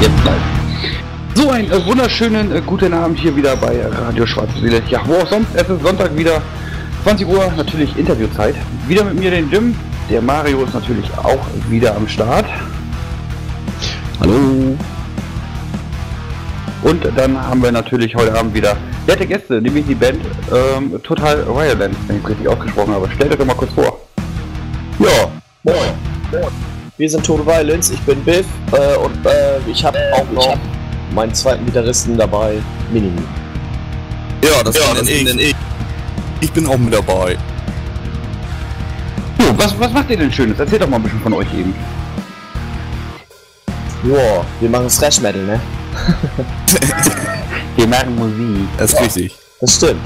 Jetzt live. So einen äh, wunderschönen äh, guten Abend hier wieder bei Radio Schwarze Seele. Ja, wo auch sonst. Es ist Sonntag wieder, 20 Uhr, natürlich Interviewzeit. Wieder mit mir den Jim. Der Mario ist natürlich auch wieder am Start. Hallo. Und dann haben wir natürlich heute Abend wieder nette Gäste, nämlich die Band ähm, Total Violence, wenn ich richtig ausgesprochen habe. Stellt euch doch mal kurz vor. Wir sind Total Violence, ich bin Biff äh, und äh, ich habe auch noch hab meinen zweiten Gitarristen dabei, Minimi. Ja, das, ja, das ich. ich. Ich bin auch mit dabei. Jo, was, was macht ihr denn Schönes? Erzählt doch mal ein bisschen von euch eben. Joa, wir machen Thrash Metal, ne? wir machen Musik. Das ist ja, richtig. Das stimmt.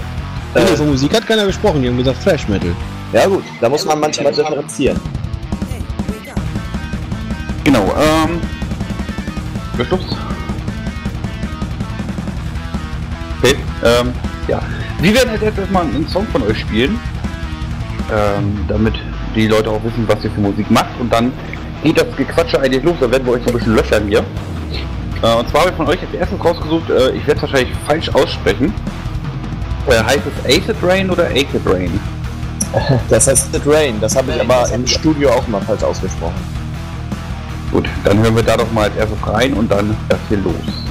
Äh, von Musik hat keiner gesprochen, die haben gesagt Thrash Metal. Ja gut, da muss man manchmal differenzieren. Genau, ähm. Schluss. Okay, ähm, ja. Wir werden jetzt erstmal einen Song von euch spielen. Ähm, damit die Leute auch wissen, was ihr für Musik macht. Und dann geht das Gequatsche eigentlich los, da werden wir euch so ein bisschen löchern hier. Äh, und zwar habe ich von euch als erstes rausgesucht, äh, ich werde es wahrscheinlich falsch aussprechen. Äh, heißt es Acid Rain oder Acid Rain? Das heißt Acid Rain, das habe ich aber im Studio auch mal falsch ausgesprochen. Gut, dann hören wir da doch mal als erstes rein und dann erst hier los.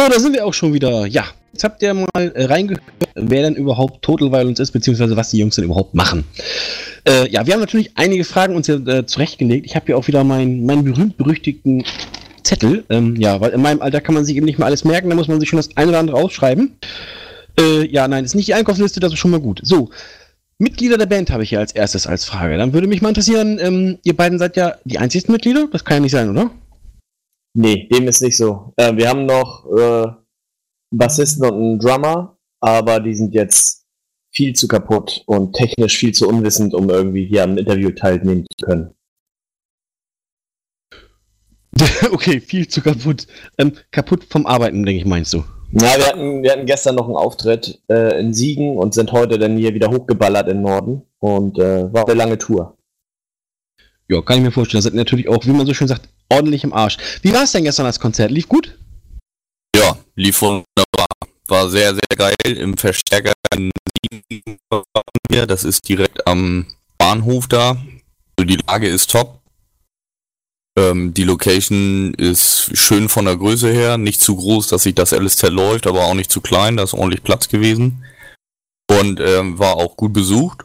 So, da sind wir auch schon wieder. Ja, jetzt habt ihr mal äh, reingehört, wer denn überhaupt Total Violence ist, beziehungsweise was die Jungs denn überhaupt machen. Äh, ja, wir haben natürlich einige Fragen uns hier äh, zurechtgelegt. Ich habe hier auch wieder meinen mein berühmt-berüchtigten Zettel. Ähm, ja, weil in meinem Alter kann man sich eben nicht mehr alles merken, da muss man sich schon das eine oder andere ausschreiben. Äh, ja, nein, ist nicht die Einkaufsliste, das ist schon mal gut. So, Mitglieder der Band habe ich hier als erstes als Frage. Dann würde mich mal interessieren, ähm, ihr beiden seid ja die einzigsten Mitglieder? Das kann ja nicht sein, oder? Nee, dem ist nicht so. Äh, wir haben noch äh, einen Bassisten und einen Drummer, aber die sind jetzt viel zu kaputt und technisch viel zu unwissend, um irgendwie hier am Interview teilnehmen zu können. okay, viel zu kaputt. Ähm, kaputt vom Arbeiten, denke ich, meinst du? Ja, wir hatten, wir hatten gestern noch einen Auftritt äh, in Siegen und sind heute dann hier wieder hochgeballert im Norden und äh, war eine lange Tour. Ja, kann ich mir vorstellen. Das sind natürlich auch, wie man so schön sagt, ordentlich im Arsch. Wie war es denn gestern das Konzert? Lief gut? Ja, lief wunderbar. War sehr, sehr geil im Verstärker in Siegen. Das ist direkt am Bahnhof da. Also die Lage ist top. Ähm, die Location ist schön von der Größe her, nicht zu groß, dass sich das alles zerläuft, aber auch nicht zu klein, da ist ordentlich Platz gewesen. Und ähm, war auch gut besucht.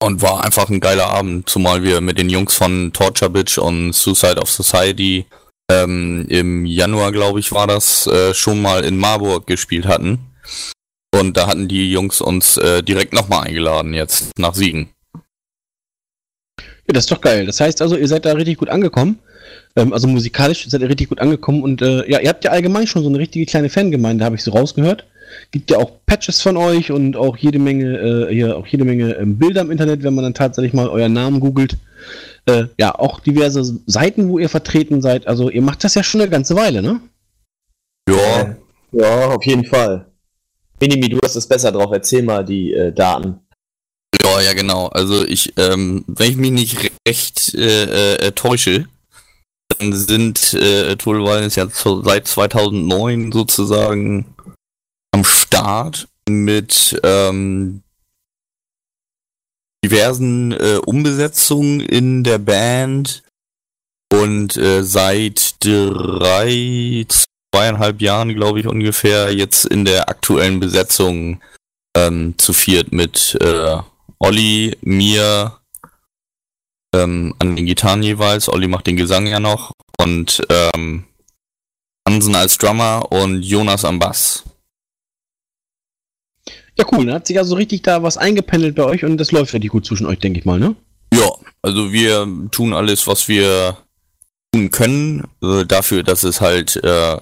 Und war einfach ein geiler Abend, zumal wir mit den Jungs von Torture Bitch und Suicide of Society ähm, im Januar, glaube ich, war das, äh, schon mal in Marburg gespielt hatten. Und da hatten die Jungs uns äh, direkt nochmal eingeladen jetzt nach Siegen. Ja, das ist doch geil. Das heißt also, ihr seid da richtig gut angekommen. Ähm, also musikalisch seid ihr richtig gut angekommen und äh, ja, ihr habt ja allgemein schon so eine richtige kleine Fangemeinde, habe ich so rausgehört. Gibt ja auch Patches von euch und auch jede Menge, äh, hier auch jede Menge ähm, Bilder im Internet, wenn man dann tatsächlich mal euren Namen googelt. Äh, ja, auch diverse Seiten, wo ihr vertreten seid. Also ihr macht das ja schon eine ganze Weile, ne? Ja. Ja, auf jeden Fall. Minimi, du hast es besser drauf. Erzähl mal die äh, Daten. Ja, ja, genau. Also ich, ähm, wenn ich mich nicht recht äh, äh, täusche, dann sind äh, Total Violence ja zu, seit 2009 sozusagen am Start mit ähm, diversen äh, Umbesetzungen in der Band und äh, seit drei, zweieinhalb Jahren, glaube ich, ungefähr jetzt in der aktuellen Besetzung ähm, zu viert mit äh, Olli, mir ähm, an den Gitarren jeweils. Olli macht den Gesang ja noch und ähm, Hansen als Drummer und Jonas am Bass. Ja, cool. Dann hat sich also richtig da was eingependelt bei euch und das läuft richtig gut zwischen euch, denke ich mal, ne? Ja, also wir tun alles, was wir tun können, äh, dafür, dass es halt äh,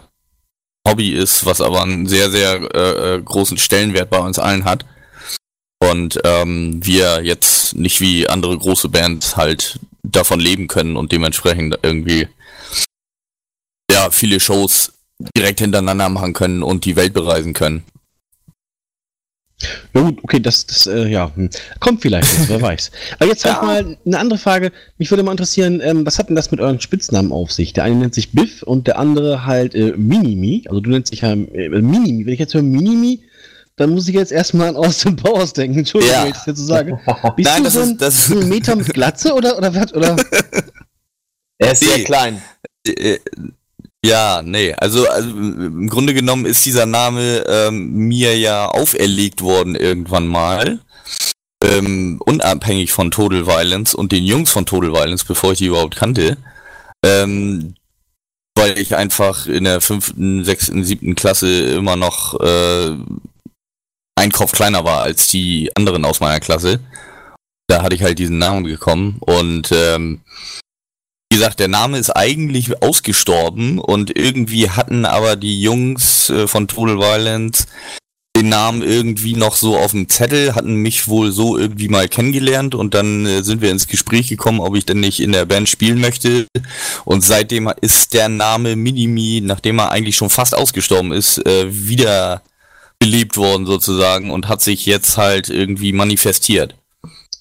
Hobby ist, was aber einen sehr, sehr äh, äh großen Stellenwert bei uns allen hat. Und ähm, wir jetzt nicht wie andere große Bands halt davon leben können und dementsprechend irgendwie ja viele Shows direkt hintereinander machen können und die Welt bereisen können. Ja gut, okay, das, das äh, ja, hm. kommt vielleicht jetzt, wer weiß. Aber jetzt halt ja. mal eine andere Frage. Mich würde mal interessieren, ähm, was hat denn das mit euren Spitznamen auf sich? Der eine nennt sich Biff und der andere halt äh, Minimi. Also du nennst dich ja äh, Minimi. Wenn ich jetzt höre Minimi, dann muss ich jetzt erstmal an Austin Powers denken. Entschuldigung, ja. wenn ich das jetzt so sage. Bist Nein, du das so ein, ist, das ein Meter mit Glatze oder, oder was? Oder? Er ist nee. sehr klein. Ja, nee, also, also im Grunde genommen ist dieser Name ähm, mir ja auferlegt worden irgendwann mal. Ähm, unabhängig von Total Violence und den Jungs von Total Violence, bevor ich die überhaupt kannte. Ähm, weil ich einfach in der fünften, sechsten, siebten Klasse immer noch äh, ein Kopf kleiner war als die anderen aus meiner Klasse. Da hatte ich halt diesen Namen bekommen und ähm, gesagt, der Name ist eigentlich ausgestorben und irgendwie hatten aber die Jungs äh, von Total Violence den Namen irgendwie noch so auf dem Zettel, hatten mich wohl so irgendwie mal kennengelernt und dann äh, sind wir ins Gespräch gekommen, ob ich denn nicht in der Band spielen möchte. Und seitdem ist der Name Minimi, nachdem er eigentlich schon fast ausgestorben ist, äh, wieder belebt worden sozusagen und hat sich jetzt halt irgendwie manifestiert.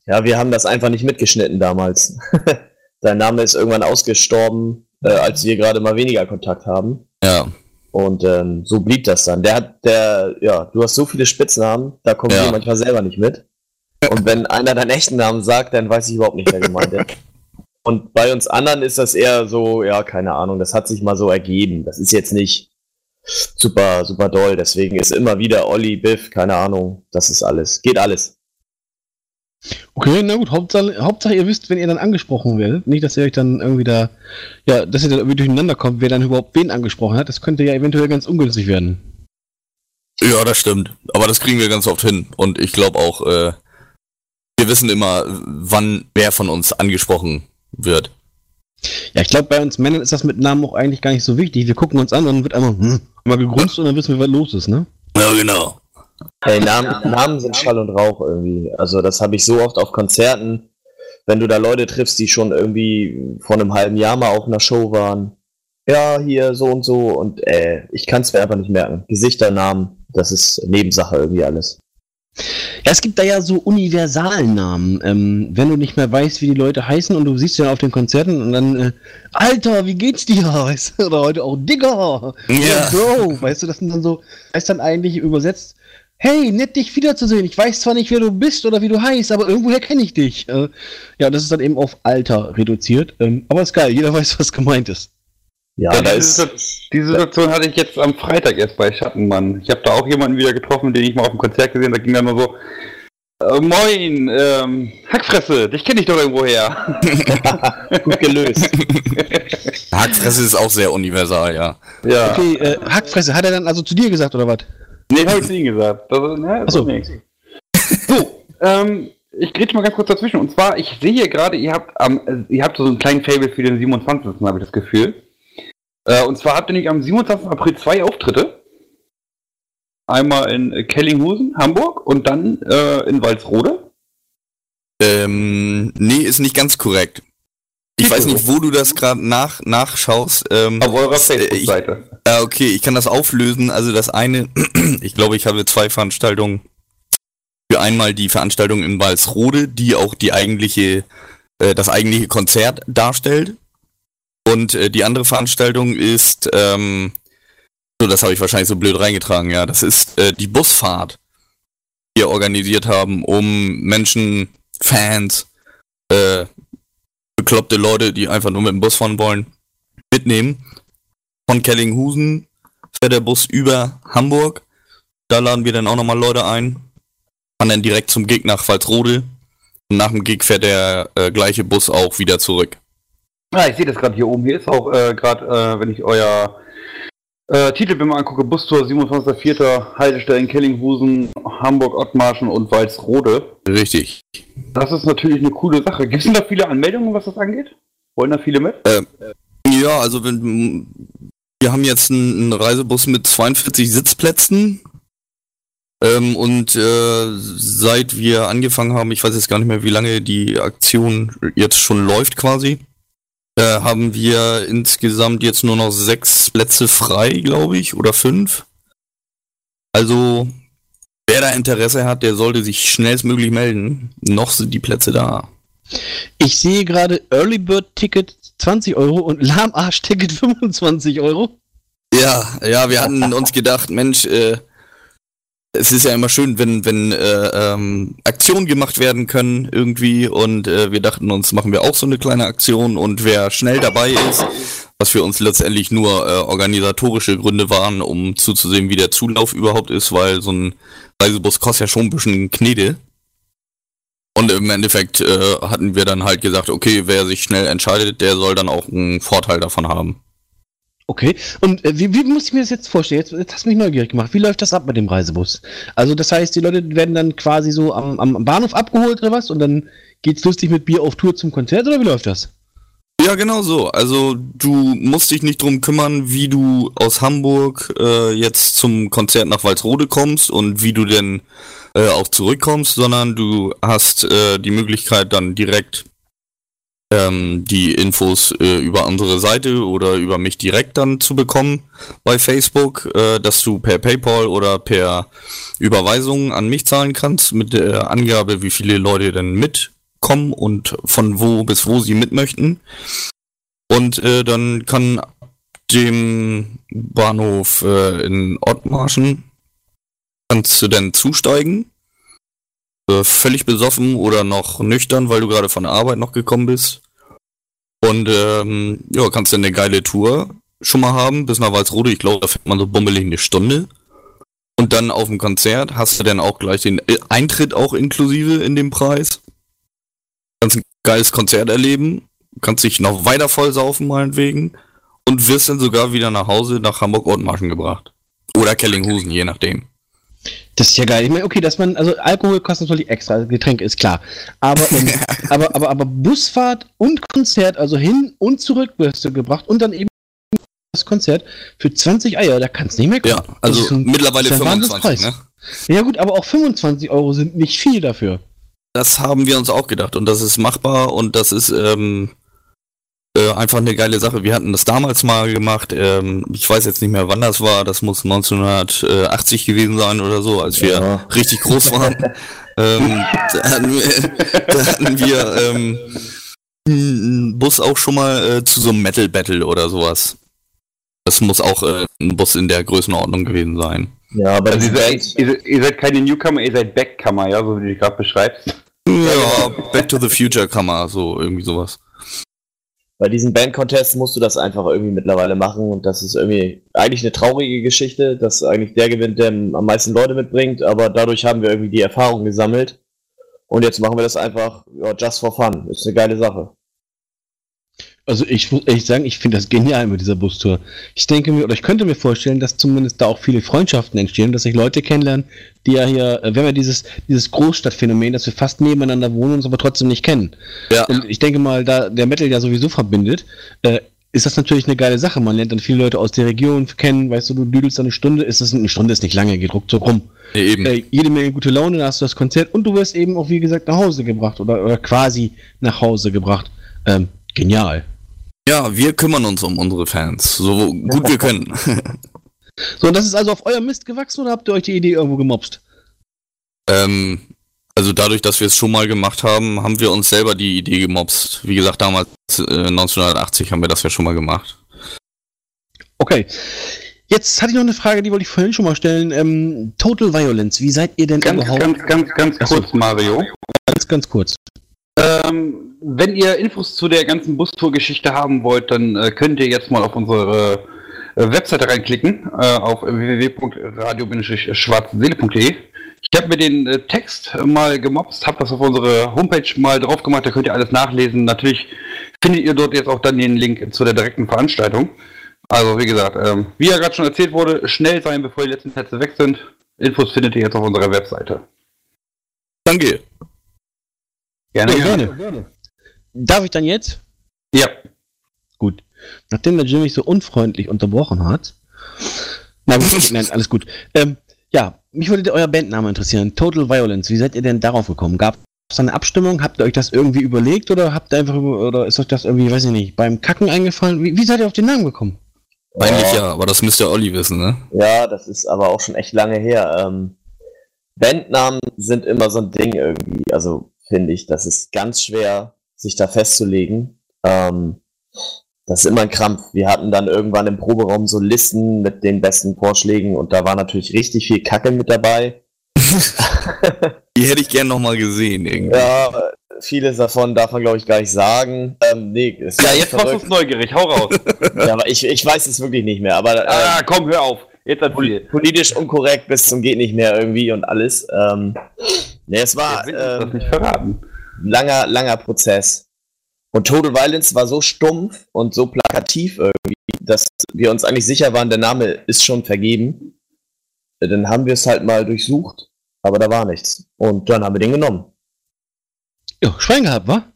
Ja, wir haben das einfach nicht mitgeschnitten damals. Sein Name ist irgendwann ausgestorben, äh, als wir gerade mal weniger Kontakt haben. Ja. Und ähm, so blieb das dann. Der hat, der, ja, du hast so viele Spitznamen, da kommen ja. wir manchmal selber nicht mit. Und wenn einer deinen echten Namen sagt, dann weiß ich überhaupt nicht, wer gemeint ist. Und bei uns anderen ist das eher so, ja, keine Ahnung, das hat sich mal so ergeben. Das ist jetzt nicht super, super doll. Deswegen ist immer wieder Olli, Biff, keine Ahnung. Das ist alles. Geht alles. Okay, na gut, Hauptsache, Hauptsache ihr wisst, wenn ihr dann angesprochen werdet. Nicht, dass ihr euch dann irgendwie da, ja, dass ihr dann irgendwie durcheinander kommt, wer dann überhaupt wen angesprochen hat. Das könnte ja eventuell ganz ungünstig werden. Ja, das stimmt. Aber das kriegen wir ganz oft hin. Und ich glaube auch, äh, wir wissen immer, wann wer von uns angesprochen wird. Ja, ich glaube, bei uns Männern ist das mit Namen auch eigentlich gar nicht so wichtig. Wir gucken uns an und dann wird einmal, hm, einmal gegrunzt und dann wissen wir, was los ist, ne? Ja, genau. Hey, Namen, Namen sind Schall und Rauch irgendwie. Also das habe ich so oft auf Konzerten, wenn du da Leute triffst, die schon irgendwie vor einem halben Jahr mal auf einer Show waren. Ja, hier so und so und äh, ich kann es mir einfach nicht merken. Gesichter, Namen, das ist Nebensache irgendwie alles. Ja, es gibt da ja so universalen Namen. Ähm, wenn du nicht mehr weißt, wie die Leute heißen und du siehst ja auf den Konzerten und dann, äh, Alter, wie geht's dir? Weißt du? Oder heute auch Digger. Ja. Bro. Weißt du, das sind dann so, heißt dann eigentlich übersetzt, hey, nett dich wiederzusehen. Ich weiß zwar nicht, wer du bist oder wie du heißt, aber irgendwoher kenne ich dich. Äh, ja, das ist dann eben auf Alter reduziert. Ähm, aber ist geil, jeder weiß, was gemeint ist. Ja, Ja, da diese, ist. diese Situation hatte ich jetzt am Freitag erst bei Schattenmann. Ich habe da auch jemanden wieder getroffen, den ich mal auf dem Konzert gesehen habe. Da ging dann nur so, äh, moin, ähm, Hackfresse, dich kenne ich doch irgendwo her. Gut gelöst. Hackfresse ist auch sehr universal, ja. ja. Okay, äh, Hackfresse, hat er dann also zu dir gesagt oder was? Nee, habe ich zu Ihnen gesagt. Das ist, ne, Ach so. ist nix. So, ähm, ich rede mal ganz kurz dazwischen. Und zwar, ich sehe hier gerade, ihr habt am, ihr habt so einen kleinen Fable für den 27. habe ich das Gefühl. Äh, und zwar habt ihr nämlich am 27. April zwei Auftritte. Einmal in Kellinghusen, Hamburg und dann äh, in Walsrode. Ähm, nee, ist nicht ganz korrekt. Ich weiß nicht, wo du das gerade nach, nachschaust. Ähm, Auf eurer äh, Facebook-Seite. Ja, okay, ich kann das auflösen. Also das eine, ich glaube, ich habe zwei Veranstaltungen. Für einmal die Veranstaltung in Walsrode, die auch die eigentliche, äh, das eigentliche Konzert darstellt. Und äh, die andere Veranstaltung ist, ähm, so, das habe ich wahrscheinlich so blöd reingetragen, ja. Das ist äh, die Busfahrt, die wir organisiert haben, um Menschen, Fans, äh, bekloppte Leute, die einfach nur mit dem Bus fahren wollen, mitnehmen von Kellinghusen fährt der Bus über Hamburg. Da laden wir dann auch nochmal Leute ein. Fahren dann direkt zum Gig nach Walsrode. Und nach dem Gig fährt der äh, gleiche Bus auch wieder zurück. Ah, ich sehe das gerade hier oben. Hier ist auch äh, gerade, äh, wenn ich euer äh, Titelbild mal angucke, Bustour 27.04. Haltestellen Kellinghusen, Hamburg, Ottmarschen und Walsrode. Richtig. Das ist natürlich eine coole Sache. Gibt es denn da viele Anmeldungen, was das angeht? Wollen da viele mit? Ja, also wenn, wir haben jetzt einen, einen Reisebus mit 42 Sitzplätzen. Ähm, und äh, seit wir angefangen haben, ich weiß jetzt gar nicht mehr, wie lange die Aktion jetzt schon läuft quasi, äh, haben wir insgesamt jetzt nur noch sechs Plätze frei, glaube ich, oder fünf. Also, wer da Interesse hat, der sollte sich schnellstmöglich melden. Noch sind die Plätze da. Ich sehe gerade Early Bird Ticket 20 Euro und Lahmarsch Ticket 25 Euro. Ja, ja, wir hatten uns gedacht, Mensch, äh, es ist ja immer schön, wenn, wenn äh, ähm, Aktionen gemacht werden können irgendwie und äh, wir dachten uns, machen wir auch so eine kleine Aktion und wer schnell dabei ist, was für uns letztendlich nur äh, organisatorische Gründe waren, um zuzusehen, wie der Zulauf überhaupt ist, weil so ein Reisebus kostet ja schon ein bisschen Knete. Und im Endeffekt äh, hatten wir dann halt gesagt, okay, wer sich schnell entscheidet, der soll dann auch einen Vorteil davon haben. Okay, und äh, wie, wie muss ich mir das jetzt vorstellen? Jetzt, jetzt hast du mich neugierig gemacht. Wie läuft das ab mit dem Reisebus? Also, das heißt, die Leute werden dann quasi so am, am Bahnhof abgeholt oder was? Und dann geht's lustig mit Bier auf Tour zum Konzert oder wie läuft das? Ja, genau so. Also du musst dich nicht drum kümmern, wie du aus Hamburg äh, jetzt zum Konzert nach Walsrode kommst und wie du denn äh, auch zurückkommst, sondern du hast äh, die Möglichkeit dann direkt ähm, die Infos äh, über unsere Seite oder über mich direkt dann zu bekommen bei Facebook, äh, dass du per PayPal oder per Überweisung an mich zahlen kannst mit der Angabe, wie viele Leute denn mitkommen und von wo bis wo sie mit möchten. Und äh, dann kann dem Bahnhof äh, in Ottmarschen kannst du dann zusteigen. Äh, völlig besoffen oder noch nüchtern, weil du gerade von der Arbeit noch gekommen bist. Und ähm, ja, kannst dann eine geile Tour schon mal haben, bis nach Walsrode. Ich glaube, da fährt man so bummelig eine Stunde. Und dann auf dem Konzert hast du dann auch gleich den äh, Eintritt auch inklusive in dem Preis. Kannst ein geiles Konzert erleben, kannst dich noch weiter vollsaufen meinetwegen und wirst dann sogar wieder nach Hause nach Hamburg-Ortmarschen gebracht. Oder Kellinghusen, je nachdem. Das ist ja geil. Ich meine, okay, dass man, also Alkohol kostet natürlich extra, also Getränke ist klar. Aber, ähm, aber, aber, aber Busfahrt und Konzert, also hin und zurück wirst du gebracht und dann eben das Konzert für 20 Eier, da kannst du nicht mehr kommen. Ja, also ein- mittlerweile das ist ein 25, ne? Ja gut, aber auch 25 Euro sind nicht viel dafür. Das haben wir uns auch gedacht und das ist machbar und das ist ähm, äh, einfach eine geile Sache. Wir hatten das damals mal gemacht. Ähm, ich weiß jetzt nicht mehr, wann das war. Das muss 1980 gewesen sein oder so, als wir Ja. richtig groß waren. ähm, da hatten wir, da hatten wir ähm, einen Bus auch schon mal äh, zu so einem Metal Battle oder sowas. Das muss auch äh, ein Bus in der Größenordnung gewesen sein. Ja, aber Also ihr, seid, ihr, ihr seid keine Newcomer, ihr seid Backcomer, ja, so wie du dich gerade beschreibst. Ja, Back to the Future Kammer, so irgendwie sowas. Bei diesen Band-Contests musst du das einfach irgendwie mittlerweile machen und das ist irgendwie eigentlich eine traurige Geschichte, dass eigentlich der gewinnt, der am meisten Leute mitbringt, aber dadurch haben wir irgendwie die Erfahrung gesammelt und jetzt machen wir das einfach ja, just for fun. Ist eine geile Sache. Also ich muss ehrlich sagen, ich finde das genial mit dieser Bustour. Ich denke mir, oder ich könnte mir vorstellen, dass zumindest da auch viele Freundschaften entstehen, dass sich Leute kennenlernen, die ja hier, äh, wir haben ja dieses, dieses Großstadtphänomen, dass wir fast nebeneinander wohnen, uns aber trotzdem nicht kennen. Ja. Und ich denke mal, da der Metal ja sowieso verbindet, äh, ist das natürlich eine geile Sache. Man lernt dann viele Leute aus der Region kennen, weißt du, du düdelst dann eine Stunde, ist das eine Stunde ist nicht lange, geht ruckzuck rum. Ja, eben. Äh, jede Menge gute Laune, dann hast du das Konzert und du wirst eben auch, wie gesagt, nach Hause gebracht oder, oder quasi nach Hause gebracht. Ähm, genial. Ja, wir kümmern uns um unsere Fans, so gut wir können. So, und das ist also auf euer Mist gewachsen oder habt ihr euch die Idee irgendwo gemobst? ähm, also dadurch, dass wir es schon mal gemacht haben, haben wir uns selber die Idee gemobst. Wie gesagt, damals äh, 1980 haben wir das ja schon mal gemacht. Okay. Jetzt hatte ich noch eine Frage, die wollte ich vorhin schon mal stellen. Ähm, Total Violence, wie seid ihr denn Ganz, überhaupt? ganz, ganz, ganz kurz, Mario. ganz, ganz kurz. Ähm, wenn ihr Infos zu der ganzen Bustour-Geschichte haben wollt, dann äh, könnt ihr jetzt mal auf unsere äh, Webseite reinklicken, äh, auf www.radio-schwarzeseele.de. Ich habe mir den äh, Text mal gemobst, habe das auf unsere Homepage mal drauf gemacht, da könnt ihr alles nachlesen. Natürlich findet ihr dort jetzt auch dann den Link zu der direkten Veranstaltung. Also wie gesagt, ähm, wie ja gerade schon erzählt wurde, schnell sein, bevor die letzten Sätze weg sind. Infos findet ihr jetzt auf unserer Webseite. Danke. Gerne, Ja, gerne. Darf ich dann jetzt? Ja. Gut. Nachdem der Jim mich so unfreundlich unterbrochen hat. Na gut, nein, alles gut. Ähm, ja, mich würde euer Bandname interessieren. Total Violence. Wie seid ihr denn darauf gekommen? Gab es eine Abstimmung? Habt ihr euch das irgendwie überlegt oder habt ihr einfach oder ist euch das irgendwie, weiß ich nicht, beim Kacken eingefallen? Wie, wie seid ihr auf den Namen gekommen? Eigentlich ja, aber das müsste Olli wissen, ne? Ja, das ist aber auch schon echt lange her. Ähm, Bandnamen sind immer so ein Ding irgendwie. Also finde ich, das ist ganz schwer, sich da festzulegen. Ähm, das ist immer ein Krampf. Wir hatten dann irgendwann im Proberaum so Listen mit den besten Vorschlägen und da war natürlich richtig viel Kacke mit dabei. Die hätte ich gern nochmal gesehen irgendwie. Ja, vieles davon darf man glaube ich gar nicht sagen. Ähm, nee, ist Ja, jetzt machst du uns neugierig, hau raus. Ja, aber ich, ich weiß es wirklich nicht mehr. Aber äh, ah, komm, hör auf. Jetzt erzähl. politisch unkorrekt bis zum geht nicht mehr irgendwie und alles. Ähm, nee, es war das ähm, nicht verraten. langer, langer Prozess. Und Total Violence war so stumpf und so plakativ irgendwie, dass wir uns eigentlich sicher waren, der Name ist schon vergeben. Äh, Dann haben wir es halt mal durchsucht, aber da war nichts. Und dann haben wir den genommen. Ja, Schwein gehabt, wa?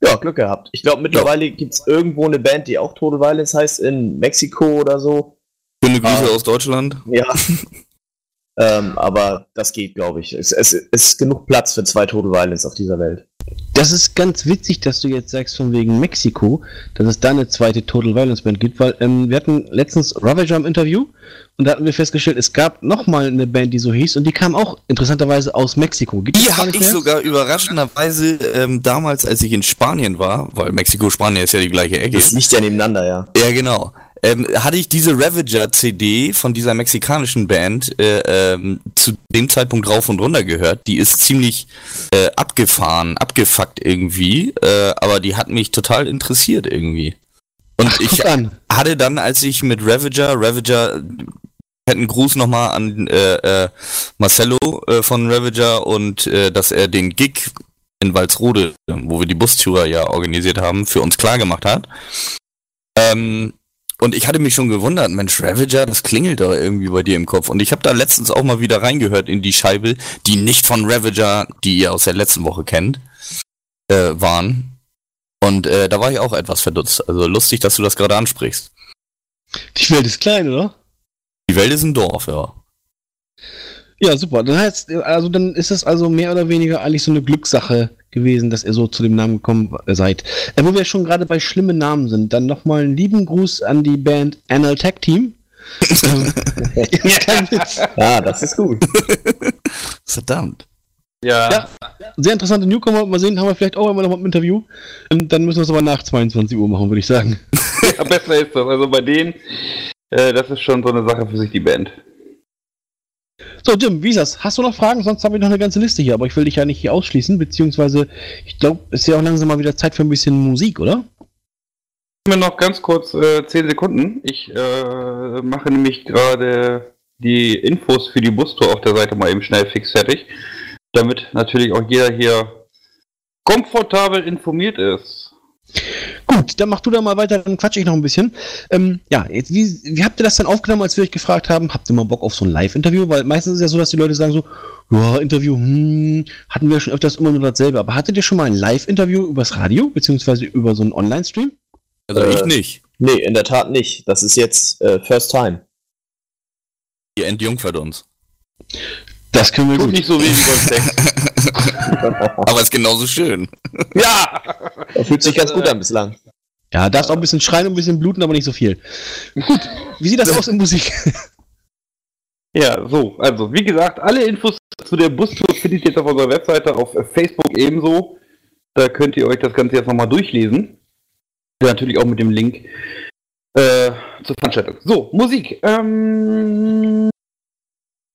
Ja, Glück gehabt. Ich glaube, mittlerweile gibt's irgendwo eine Band, die auch Total Violence heißt, in Mexiko oder so. Schöne Grüße Ah. aus Deutschland. Ja. ähm, aber das geht, glaube ich. Es, es ist genug Platz für zwei Total Violence auf dieser Welt. Das ist ganz witzig, dass du jetzt sagst von wegen Mexiko, dass es da eine zweite Total Violence Band gibt, weil ähm, wir hatten letztens Ravager im Interview und da hatten wir festgestellt, es gab nochmal eine Band, die so hieß und die kam auch interessanterweise aus Mexiko. Gibt es Die habe nicht ich mehr? sogar überraschenderweise ähm, damals, als ich in Spanien war, weil Mexiko, Spanien ist ja die gleiche Ecke. Das liegt ja nebeneinander, ja. Ja, genau. Ähm, hatte ich diese Ravager-CD von dieser mexikanischen Band äh, ähm, zu dem Zeitpunkt rauf und runter gehört. Die ist ziemlich äh, abgefahren, abgefuckt irgendwie, äh, aber die hat mich total interessiert irgendwie. Und Ach, ich an. hatte dann, als ich mit Ravager, Ravager, einen Gruß nochmal an äh, äh, Marcello äh, von Ravager und äh, dass er den Gig in Walsrode, wo wir die Bustourer ja organisiert haben, für uns klar gemacht hat. Ähm, und ich hatte mich schon gewundert, Mensch, Ravager, das klingelt doch irgendwie bei dir im Kopf. Und ich habe da letztens auch mal wieder reingehört in die Scheibe, die nicht von Ravager, die ihr aus der letzten Woche kennt, äh, waren. Und äh, da war ich auch etwas verdutzt. Also lustig, dass du das gerade ansprichst. Die Welt ist klein, oder? Die Welt ist ein Dorf, ja. Ja, super. Dann heißt, also dann ist es also mehr oder weniger eigentlich so eine Glückssache gewesen, dass ihr so zu dem Namen gekommen seid. Äh, wo wir schon gerade bei schlimmen Namen sind, dann nochmal einen lieben Gruß an die Band Anal Tech Team. Ähm. Ja, das ist gut. Verdammt. Ja. Ja. Sehr interessante Newcomer. Mal sehen, haben wir vielleicht auch immer noch mal ein Interview. Und dann müssen wir es aber nach 22 Uhr machen, würde ich sagen. ja, besser ist das. Also bei denen, äh, das ist schon so eine Sache für sich, die Band. So, Jim, wie ist das? Hast du noch Fragen? Sonst habe ich noch eine ganze Liste hier, aber ich will dich ja nicht hier ausschließen, beziehungsweise ich glaube, es ist ja auch langsam mal wieder Zeit für ein bisschen Musik, oder? Mir noch ganz kurz äh, 10 Sekunden. Ich äh, mache nämlich gerade die Infos für die Bustour auf der Seite mal eben schnell fix fertig, damit natürlich auch jeder hier komfortabel informiert ist. Gut, dann mach du da mal weiter, dann quatsche ich noch ein bisschen. Ähm, ja, jetzt, wie, wie habt ihr das dann aufgenommen, als wir euch gefragt haben, habt ihr mal Bock auf so ein Live-Interview? Weil meistens ist es ja so, dass die Leute sagen so, ja, Interview, hm, hatten wir schon öfters immer nur dasselbe. Aber hattet ihr schon mal ein Live-Interview übers Radio, beziehungsweise über so einen Online-Stream? Also Äh, ich nicht. Nee, in der Tat nicht. Das ist jetzt äh, First Time. Ihr entjungfert uns. Das können wir Tut gut. nicht so man denkt. Aber ist genauso schön. Ja! Er fühlt sich ganz gut an bislang. Ja, darfst auch ein bisschen schreien und ein bisschen bluten, aber nicht so viel. Gut, wie sieht das aus in Musik? Ja, so, also wie gesagt, alle Infos zu der Bustour findet ihr jetzt auf unserer Webseite, auf Facebook ebenso. Da könnt ihr euch das Ganze jetzt nochmal durchlesen. Natürlich auch mit dem Link äh, zur Veranstaltung. So, Musik. Ähm,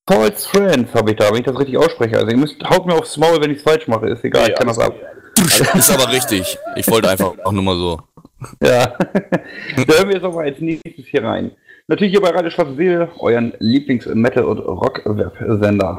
Paul's Friends habe ich da, wenn ich das richtig ausspreche. Also ihr müsst, haut mir aufs Maul, wenn ich es falsch mache. Ist egal, ich kann das ab. Ist aber richtig. Ich wollte einfach auch nur mal so. Ja. da hören wir jetzt mal als nächstes hier rein. Natürlich hier bei Radio Schwarze Seele, euren Lieblings-Metal- und Rock-Web-Sender.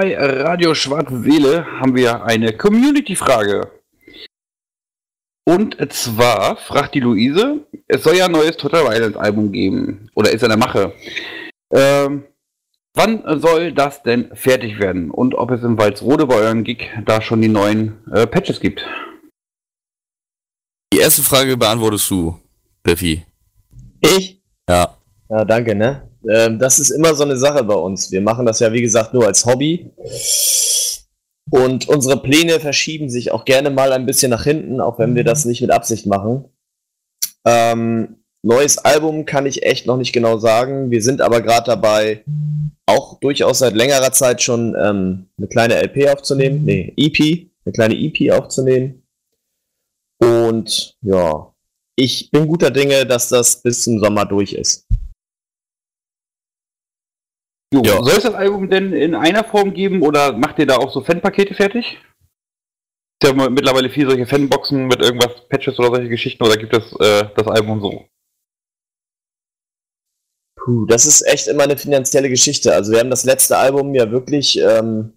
Bei Radio Schwarze Seele haben wir eine Community-Frage. Und zwar fragt die Luise, es soll ja ein neues Total Violence Album geben. Oder ist in der Mache. Ähm, wann soll das denn fertig werden? Und ob es in Walsrode bei euren Gig da schon die neuen äh, Patches gibt? Die erste Frage beantwortest du, Biffy. Ich? Ja. Ja, danke, ne? Ähm, das ist immer so eine Sache bei uns. Wir machen das ja, wie gesagt, nur als Hobby. Und unsere Pläne verschieben sich auch gerne mal ein bisschen nach hinten, auch wenn wir das nicht mit Absicht machen. Ähm, neues Album kann ich echt noch nicht genau sagen. Wir sind aber gerade dabei, auch durchaus seit längerer Zeit schon ähm, eine kleine LP aufzunehmen. Nee, EP. Eine kleine EP aufzunehmen. Und ja, ich bin guter Dinge, dass das bis zum Sommer durch ist. Jo, Ja. Soll es das Album denn in einer Form geben oder macht ihr da auch so Fanpakete fertig? Ist ja mittlerweile viel solche Fanboxen mit irgendwas, Patches oder solche Geschichten oder gibt es äh, das Album so? Puh, das ist echt immer eine finanzielle Geschichte. Also wir haben das letzte Album ja wirklich ähm,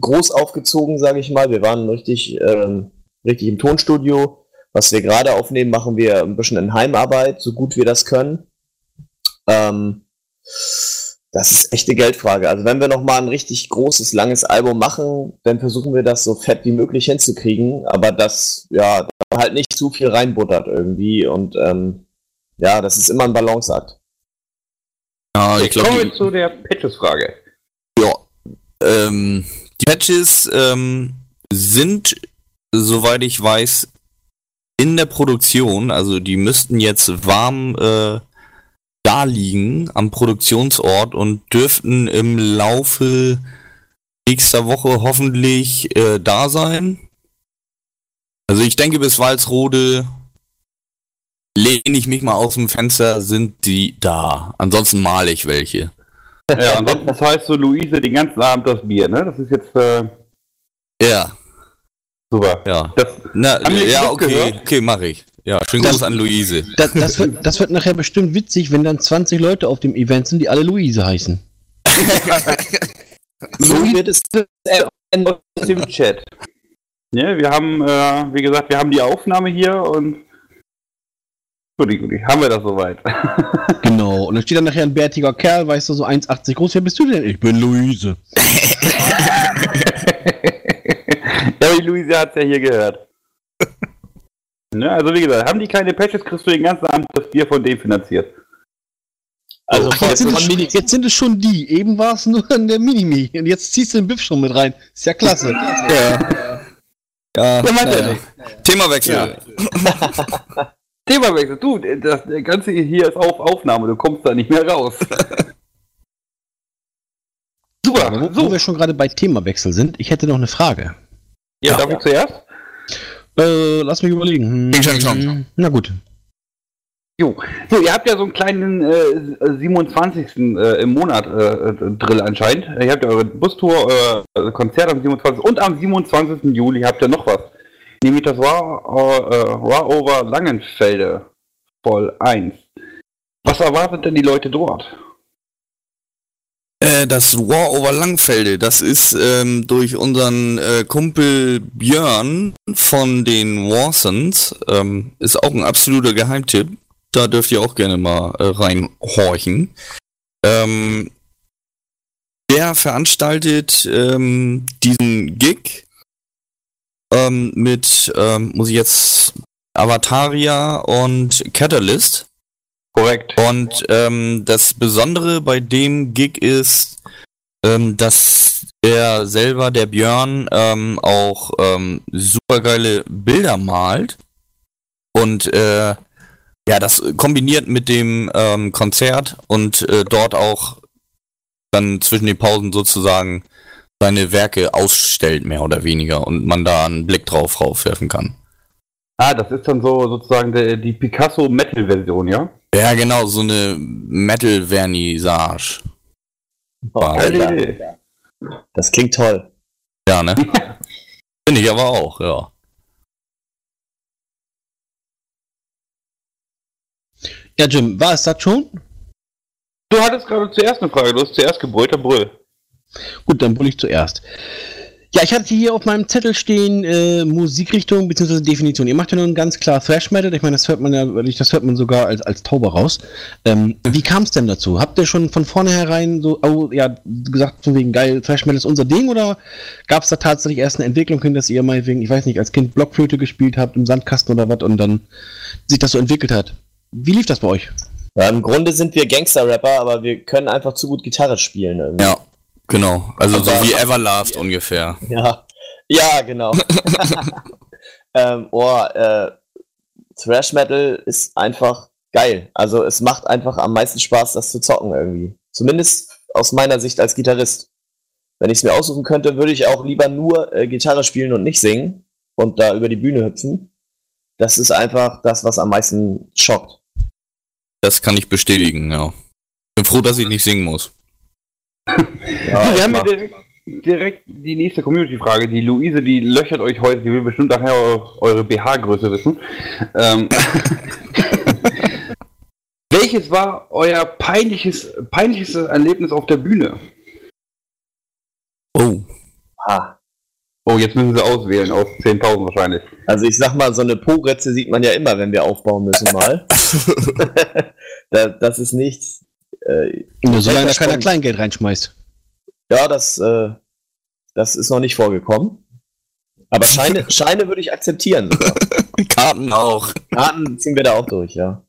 groß aufgezogen, sage ich mal. Wir waren richtig, ähm, richtig im Tonstudio. Was wir gerade aufnehmen, machen wir ein bisschen in Heimarbeit, so gut wir das können. Ähm, das ist echt eine Geldfrage. Also wenn wir noch mal ein richtig großes, langes Album machen, dann versuchen wir das so fett wie möglich hinzukriegen, aber das, ja, halt nicht zu viel reinbuttert irgendwie und ähm, ja, das ist immer ein Balanceakt. Ja, ich Kommen glaube, wir zu der Patches-Frage. ähm, die Patches ähm, sind, soweit ich weiß, in der Produktion. Also die müssten jetzt warm äh, da liegen am Produktionsort und dürften im Laufe nächster Woche hoffentlich äh, da sein. Also ich denke, bis Walsrode lehne ich mich mal aus dem Fenster, sind die da. Ansonsten male ich welche. Ja, ansonsten das heißt so Luise den ganzen Abend das Bier, ne? Das ist jetzt äh, Ja, super. ja. Das, Na, ja, okay, gehört? okay, mache ich. Ja, schönen Das- Gruß an Luise. Das, das, wird, das wird nachher bestimmt witzig, wenn dann 20 Leute auf dem Event sind, die alle Luise heißen. So wird es aus dem Chat. Ja, wir haben, äh, wie gesagt, wir haben die Aufnahme hier und Guti, guti, haben wir das soweit. Genau. Und dann steht dann nachher ein bärtiger Kerl, weißt du, so 1,80 groß. Wer bist du denn? Ich bin Luise. ja, die Luise hat es ja hier gehört. Ne, also wie gesagt, haben die keine Patches, kriegst du den ganzen Abend das Bier von dem finanziert. Also Ach, jetzt, sind es, Mini jetzt sind es schon die. Eben war es nur an der Minimi. Und jetzt ziehst du den Biff schon mit rein. Ist ja klasse. Ja. Ja, Ja, meint er naja. Themawechsel. Ja. Themawechsel, du, das Ganze hier ist auf Aufnahme, du kommst da nicht mehr raus. Super, Wo, wo so. wir schon gerade bei Themawechsel sind, ich hätte noch eine Frage. Ja, Ja. darf ich zuerst? Äh, lass mich überlegen. Hm, Ding, dong, dong. Na gut. Jo. So, ihr habt ja so einen kleinen äh, 27. Äh, im Monat äh, Drill anscheinend. Ihr habt ja eure Bustour, äh, Konzert am 27. und am 27. Juli habt ihr noch was. Nämlich das War, äh, War Over Langenfelde Voll 1. Was erwartet denn die Leute dort? Äh, das War over Langfelde, das ist ähm, durch unseren äh, Kumpel Björn von den Warsons, ähm, ist auch ein absoluter Geheimtipp. Da dürft ihr auch gerne mal äh, reinhorchen. Ähm, der veranstaltet ähm, diesen Gig ähm, mit, ähm, muss ich jetzt, Avataria und Catalyst. Korrekt. Und ähm, das Besondere bei dem Gig ist, ähm, dass er selber, der Björn, ähm, auch ähm, supergeile Bilder malt. Und äh, ja, das kombiniert mit dem ähm, Konzert und äh, dort auch dann zwischen den Pausen sozusagen seine Werke ausstellt, mehr oder weniger, und man da einen Blick drauf raufwerfen kann. Ah, das ist dann so sozusagen der, die Picasso-Metal-Version, ja? Ja, genau, so eine Metal-Vernissage. Oh. Das klingt toll. Ja, ne? Finde ich aber auch, ja. Ja, Jim, war es das schon? Du hattest gerade zuerst eine Frage, du hast zuerst gebrüllt, dann brüll. Gut, dann brüll ich zuerst. Ja, ich hatte hier auf meinem Zettel stehen äh, Musikrichtung bzw. Definition. Ihr macht ja nun ganz klar Thrash Metal. Ich meine, das hört man ja, das hört man sogar als, als Tauber raus. Ähm, wie kam es denn dazu? Habt ihr schon von vornherein so, oh, ja, gesagt, von wegen geil, Thrash Metal ist unser Ding oder gab es da tatsächlich erst eine Entwicklung hin, dass ihr meinetwegen, ich weiß nicht, als Kind Blockflöte gespielt habt im Sandkasten oder was und dann sich das so entwickelt hat? Wie lief das bei euch? Ja, Im Grunde sind wir Gangster-Rapper, aber wir können einfach zu gut Gitarre spielen. Irgendwie. Ja, genau. Also so wie Everlast ungefähr. Ja, ja genau. ähm, oh, äh, Thrash Metal ist einfach geil. Also es macht einfach am meisten Spaß, das zu zocken irgendwie. Zumindest aus meiner Sicht als Gitarrist. Wenn ich es mir aussuchen könnte, würde ich auch lieber nur äh, Gitarre spielen und nicht singen und da über die Bühne hüpfen. Das ist einfach das, was am meisten schockt. Das kann ich bestätigen, ja. Bin froh, dass ich nicht singen muss. Ja, wir haben direkt, direkt die nächste Community-Frage. Die Luise, die löchert euch heute. Die will bestimmt nachher eure, eure BH-Größe wissen. Ähm, welches war euer peinliches, peinlichstes Erlebnis auf der Bühne? Oh. Ah. Oh, jetzt müssen sie auswählen, aus 10.000 wahrscheinlich. Also ich sag mal, so eine Po-Ritze sieht man ja immer, wenn wir aufbauen müssen mal. da, das ist nichts. Äh, Nur solange da keiner. Kleingeld reinschmeißt. ja, das, äh, das ist noch nicht vorgekommen. Aber Scheine, Scheine würde ich akzeptieren. Karten auch. Karten ziehen wir da auch durch, ja.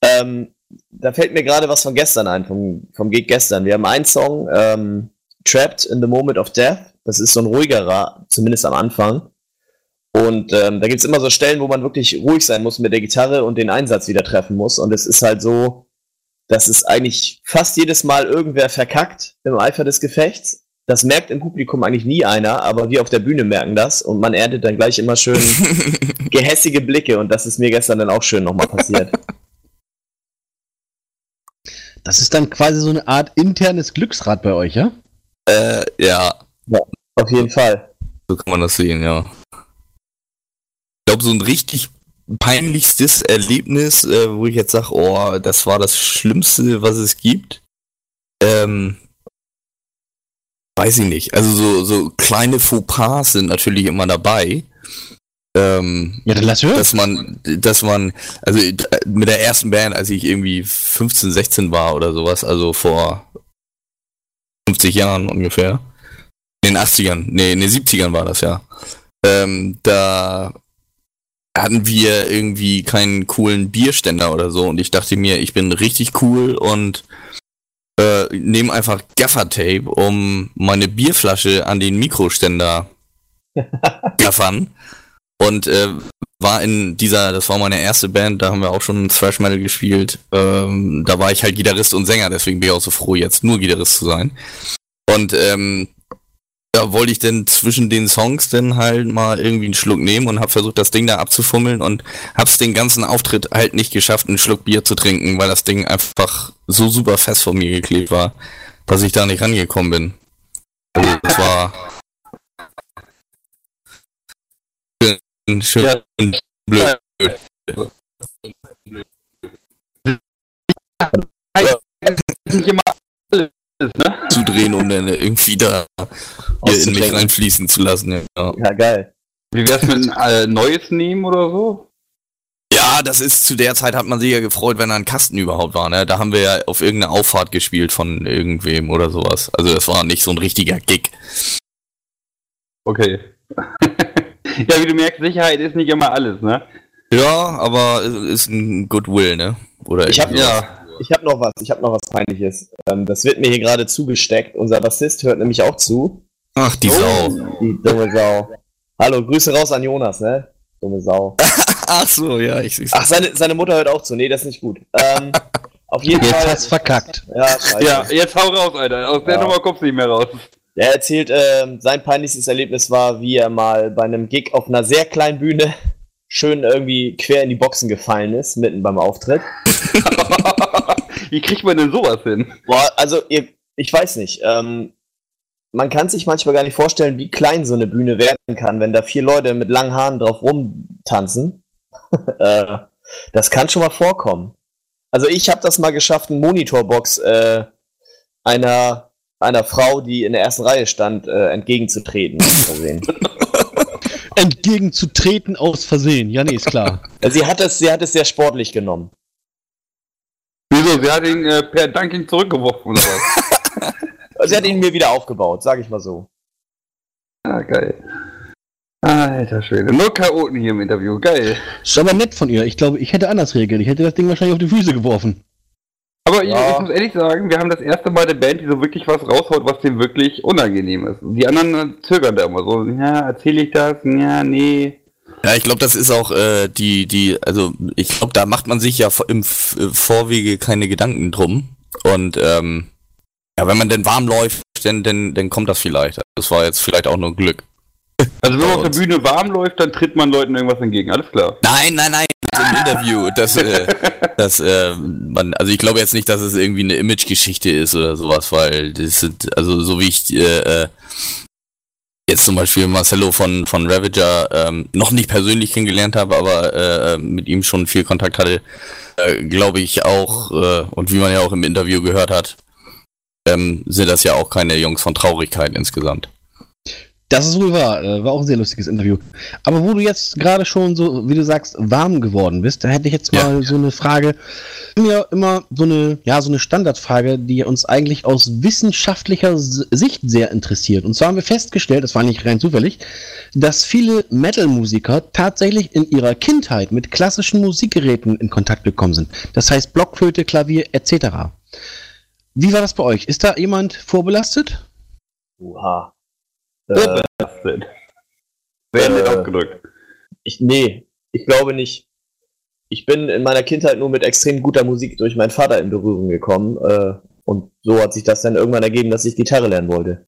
Ähm, da fällt mir gerade was von gestern ein, vom, vom Gig gestern. Wir haben einen Song, ähm, Trapped in the Moment of Death. Das ist so ein ruhigerer, zumindest am Anfang. Und ähm, da gibt's immer so Stellen, wo man wirklich ruhig sein muss mit der Gitarre und den Einsatz wieder treffen muss. Und es ist halt so, dass es eigentlich fast jedes Mal irgendwer verkackt im Eifer des Gefechts. Das merkt im Publikum eigentlich nie einer, aber wir auf der Bühne merken das und man erntet dann gleich immer schön gehässige Blicke und das ist mir gestern dann auch schön nochmal passiert. Das ist dann quasi so eine Art internes Glücksrad bei euch, ja? Äh, ja, Auf jeden Fall. so kann man das sehen, ja. Ich glaube, so ein richtig peinlichstes Erlebnis, äh, wo ich jetzt sage, oh, das war das Schlimmste, was es gibt. Ähm, weiß ich nicht. Also so, so kleine Fauxpas sind natürlich immer dabei. Ähm, Ja, dann lass hören. dass man, dass man, also äh, mit der ersten Band, als ich irgendwie 15, 16 war oder sowas, also vor 50 Jahren ungefähr, in den 80ern, nee, in den 70ern war das ja, ähm, da hatten wir irgendwie keinen coolen Bierständer oder so und ich dachte mir, ich bin richtig cool und äh, nehme einfach Gaffertape, um meine Bierflasche an den Mikroständer gaffern und äh, war in dieser, das war meine erste Band, da haben wir auch schon Thrash Metal gespielt. Ähm, da war ich halt Gitarrist und Sänger, deswegen bin ich auch so froh, jetzt nur Gitarrist zu sein. Und ähm, da wollte ich dann zwischen den Songs dann halt mal irgendwie einen Schluck nehmen und habe versucht, das Ding da abzufummeln und hab's den ganzen Auftritt halt nicht geschafft, einen Schluck Bier zu trinken, weil das Ding einfach so super fest vor mir geklebt war, dass ich da nicht rangekommen bin. Also das war schön, schön Ja. blöd. Ne? Zudrehen, um dann irgendwie da hier in mich reinfließen zu lassen. Ja. Ja, geil. Wie wär's mit ein äh, neues nehmen oder so? ja, das ist zu der Zeit hat man sich ja gefreut, wenn da ein Kasten überhaupt war. Ne? Da haben wir ja auf irgendeine Auffahrt gespielt von irgendwem oder sowas. Also das war nicht so ein richtiger Gig. Okay. ja, wie du merkst, Sicherheit ist nicht immer alles, ne? Ja, aber es ist ein Goodwill, ne? Oder Ich hab- irgendwie sowas. Ja. Ich habe noch was, ich habe noch was Peinliches. Ähm, das wird mir hier gerade zugesteckt. Unser Bassist hört nämlich auch zu. Ach, die Sau. Die dumme Sau. Hallo, Grüße raus an Jonas, ne? Dumme Sau. Ach so, ja, ich seh's. Ach, seine, seine Mutter hört auch zu. Nee, das ist nicht gut. Ähm, auf jeden Jetzt Fall. hast verkackt. Ja, scheiße. Ja, jetzt hau raus, Alter. Aus der Ja. Nummer kommst du nicht mehr raus. Er erzählt, ähm, sein peinlichstes Erlebnis war, wie er mal bei einem Gig auf einer sehr kleinen Bühne schön irgendwie quer in die Boxen gefallen ist, mitten beim Auftritt. wie kriegt man denn sowas hin? Boah, also ihr, ich weiß nicht. Ähm, man kann sich manchmal gar nicht vorstellen, wie klein so eine Bühne werden kann, wenn da vier Leute mit langen Haaren drauf rumtanzen. äh, das kann schon mal vorkommen. Also ich habe das mal geschafft, eine Monitorbox äh, einer einer Frau, die in der ersten Reihe stand, äh, entgegenzutreten. aus Versehen. Entgegenzutreten aus Versehen. Ja, nee, ist klar. sie hat es, sie hat es sehr sportlich genommen. Wieso? Sie hat ihn äh, per Dunking zurückgeworfen oder was? Sie hat ihn mir wieder aufgebaut, sage ich mal so. ah, geil. Alter Schwede. Nur Chaoten hier im Interview. Geil. Ist aber nett von ihr. Ich glaube, ich hätte anders reagiert. Ich hätte das Ding wahrscheinlich auf die Füße geworfen. Aber ich, Ja. ich muss ehrlich sagen, wir haben das erste Mal eine Band, die so wirklich was raushaut, was dem wirklich unangenehm ist. Die anderen zögern da immer so. Ja, erzähle ich das? Ja, nee. Ja, ich glaube, das ist auch äh, die, die, also ich glaube, da macht man sich ja im äh, Vorwege keine Gedanken drum. Und ähm, ja, wenn man denn warm läuft, dann, dann, dann kommt das vielleicht. Das war jetzt vielleicht auch nur Glück. Also wenn man auf der Bühne warm läuft, dann tritt man Leuten irgendwas entgegen. Alles klar. Nein, nein, nein, im Interview, dass, äh, dass äh, man, also ich glaube jetzt nicht, dass es irgendwie eine Imagegeschichte ist oder sowas, weil das sind, also so wie ich äh, äh, jetzt zum Beispiel Marcello von, von Ravager ähm, noch nicht persönlich kennengelernt habe, aber äh, mit ihm schon viel Kontakt hatte, äh, glaube ich auch, äh, und wie man ja auch im Interview gehört hat, ähm, sind das ja auch keine Jungs von Traurigkeit insgesamt. Das ist wohl wahr. Äh, war auch ein sehr lustiges Interview. Aber wo du jetzt gerade schon so, wie du sagst, warm geworden bist, da hätte ich jetzt mal ja. so eine Frage. Mir immer so eine, ja, so eine Standardfrage, die uns eigentlich aus wissenschaftlicher Sicht sehr interessiert. Und zwar haben wir festgestellt, das war nicht rein zufällig, dass viele Metal-Musiker tatsächlich in ihrer Kindheit mit klassischen Musikgeräten in Kontakt gekommen sind. Das heißt Blockflöte, Klavier etc. Wie war das bei euch? Ist da jemand vorbelastet? Oha. Äh, Werden äh, abgedrückt. Ich, nee, ich glaube nicht. Ich bin in meiner Kindheit nur mit extrem guter Musik durch meinen Vater in Berührung gekommen. Äh, und so hat sich das dann irgendwann ergeben, dass ich Gitarre lernen wollte.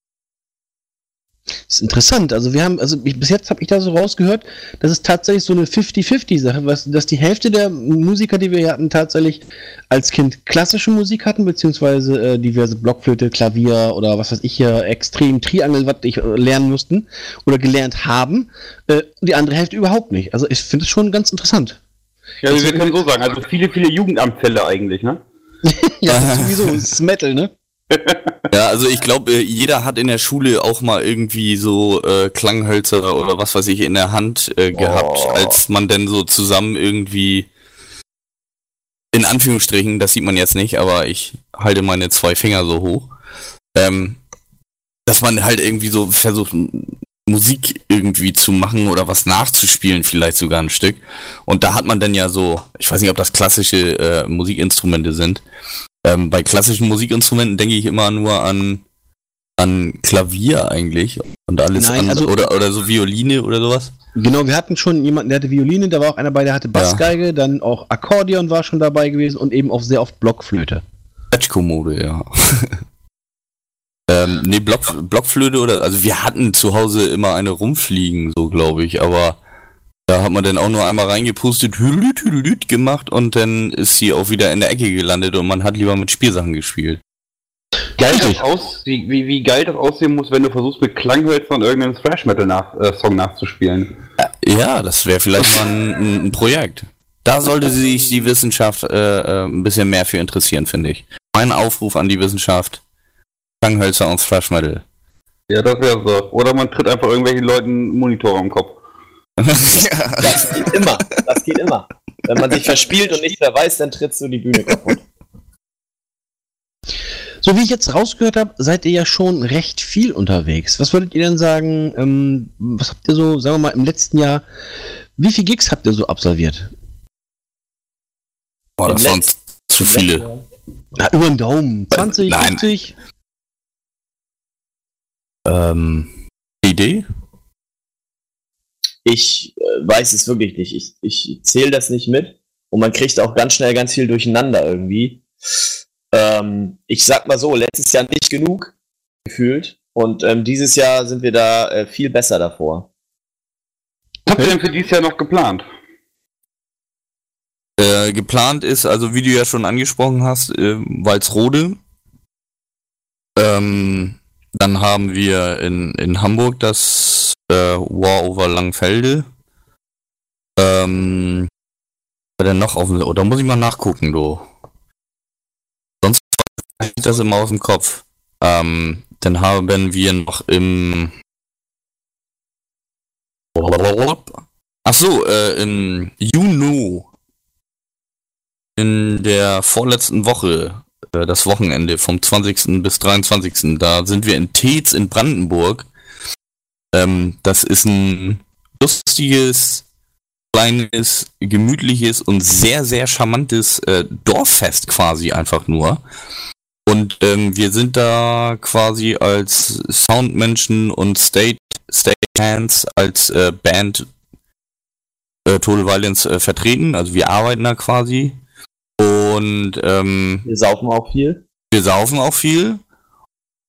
Das ist interessant. Also wir haben, also ich, bis jetzt habe ich da so rausgehört, dass es tatsächlich so eine 50-50-Sache, was, dass die Hälfte der Musiker, die wir hier hatten, tatsächlich als Kind klassische Musik hatten, beziehungsweise äh, diverse Blockflöte, Klavier oder was weiß ich hier, extrem Triangel, was ich äh, lernen mussten oder gelernt haben. Äh, die andere Hälfte überhaupt nicht. Also ich finde es schon ganz interessant. Ja, also wir können so sagen, also viele, viele Jugendamtfälle eigentlich, ne? ja, sowieso, es ist Metal, ne? ja, also ich glaube, äh, jeder hat in der Schule auch mal irgendwie so äh, Klanghölzer oder was weiß ich in der Hand äh, gehabt, oh. als man denn so zusammen irgendwie in Anführungsstrichen, das sieht man jetzt nicht, aber ich halte meine zwei Finger so hoch, ähm, dass man halt irgendwie so versucht, Musik irgendwie zu machen oder was nachzuspielen, vielleicht sogar ein Stück. Und da hat man dann ja so, ich weiß nicht, ob das klassische äh, Musikinstrumente sind, ähm, bei klassischen Musikinstrumenten denke ich immer nur an, an Klavier eigentlich und alles Nein, an, also, oder, oder so Violine oder sowas. Genau, wir hatten schon jemanden, der hatte Violine, da war auch einer bei, der hatte Bassgeige, ja. dann auch Akkordeon war schon dabei gewesen und eben auch sehr oft Blockflöte. Quetschkommode, ja. ähm, nee, Block, Blockflöte oder, also wir hatten zu Hause immer eine rumfliegen, so glaube ich, aber da hat man dann auch nur einmal reingepustet, hülüt, hülüt gemacht und dann ist sie auch wieder in der Ecke gelandet und man hat lieber mit Spielsachen gespielt. Geil das aus, wie, wie, wie geil das aussehen muss, wenn du versuchst mit Klanghölzern irgendeinen Thrash-Metal-Song nach, äh, nachzuspielen. Ja, das wäre vielleicht mal ein, ein, Projekt. Da sollte sich die Wissenschaft äh, äh, ein bisschen mehr für interessieren, finde ich. Mein Aufruf an die Wissenschaft, Klanghölzer und Thrash-Metal. Ja, das wäre so. Oder man tritt einfach irgendwelchen Leuten Monitore am Kopf. Das geht immer. Das geht immer. Wenn man sich verspielt und nicht mehr weiß, dann trittst du die Bühne kaputt. So wie ich jetzt rausgehört habe, seid ihr ja schon recht viel unterwegs. Was würdet ihr denn sagen, ähm, was habt ihr so, sagen wir mal, im letzten Jahr, wie viele Gigs habt ihr so absolviert? Boah, das waren zu viele. Na, über den Daumen. 20, Nein. 50? Ähm, Idee? Ich äh, weiß es wirklich nicht. Ich, ich zähle das nicht mit. Und man kriegt auch ganz schnell ganz viel durcheinander irgendwie. Ähm, ich sag mal so, letztes Jahr nicht genug gefühlt. Und ähm, dieses Jahr sind wir da äh, viel besser davor. Was habt ihr denn für dieses Jahr noch geplant? Äh, geplant ist, also wie du ja schon angesprochen hast, äh, Walsrode. Ähm, dann haben wir in, in Hamburg das äh, War over Langfelde. Ähm, war denn noch auf dem, oder muss ich mal nachgucken, du? Sonst weiß ich das immer aus dem Kopf. Ähm, dann haben wir noch im Ach so, äh, im Juni in der vorletzten Woche, äh, das Wochenende vom 20. bis 23. Da sind wir in Tetz in Brandenburg ähm, das ist ein lustiges, kleines, gemütliches und sehr, sehr charmantes äh, Dorffest quasi einfach nur. Und ähm, wir sind da quasi als Soundmenschen und State, State Hands als äh, Band äh, Total Violence äh, vertreten. Also wir arbeiten da quasi. Und ähm, wir saufen auch viel. Wir saufen auch viel.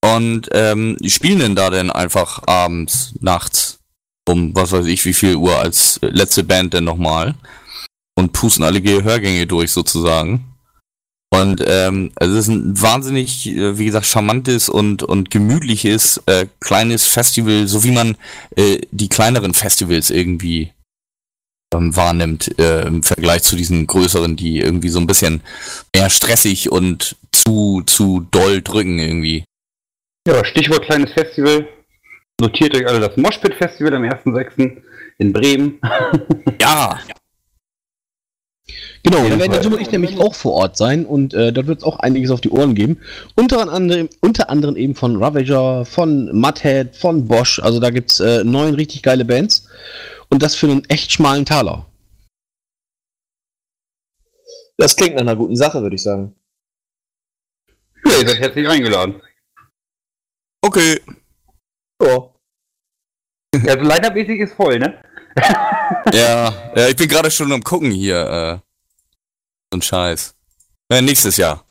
Und ähm, spielen denn da denn einfach abends, nachts, um was weiß ich wie viel Uhr als letzte Band denn nochmal. und pusten alle Gehörgänge durch sozusagen. Und ähm, also es ist ein wahnsinnig, äh, wie gesagt, charmantes und, und gemütliches äh, kleines Festival, so wie man äh, die kleineren Festivals irgendwie ähm, wahrnimmt äh, im Vergleich zu diesen größeren, die irgendwie so ein bisschen mehr stressig und zu, zu doll drücken irgendwie. Ja, Stichwort kleines Festival. Notiert euch alle das Moshpit Festival am 1.6. in Bremen. Ja, Genau, da. Jim und ich nämlich auch vor Ort sein und äh, dort wird es auch einiges auf die Ohren geben. Unter anderem, unter anderem eben von Ravager, von Mudhead, von Bosch. Also da gibt es äh, neun richtig geile Bands. Und das für einen echt schmalen Taler. Das klingt nach einer guten Sache, würde ich sagen. Ja, ihr seid herzlich eingeladen. okay. Ja. Also Line-Up-mäßig ist voll, ne? Ja, ja, ich bin gerade schon am gucken hier. Äh, so ein Scheiß. Äh, nächstes Jahr.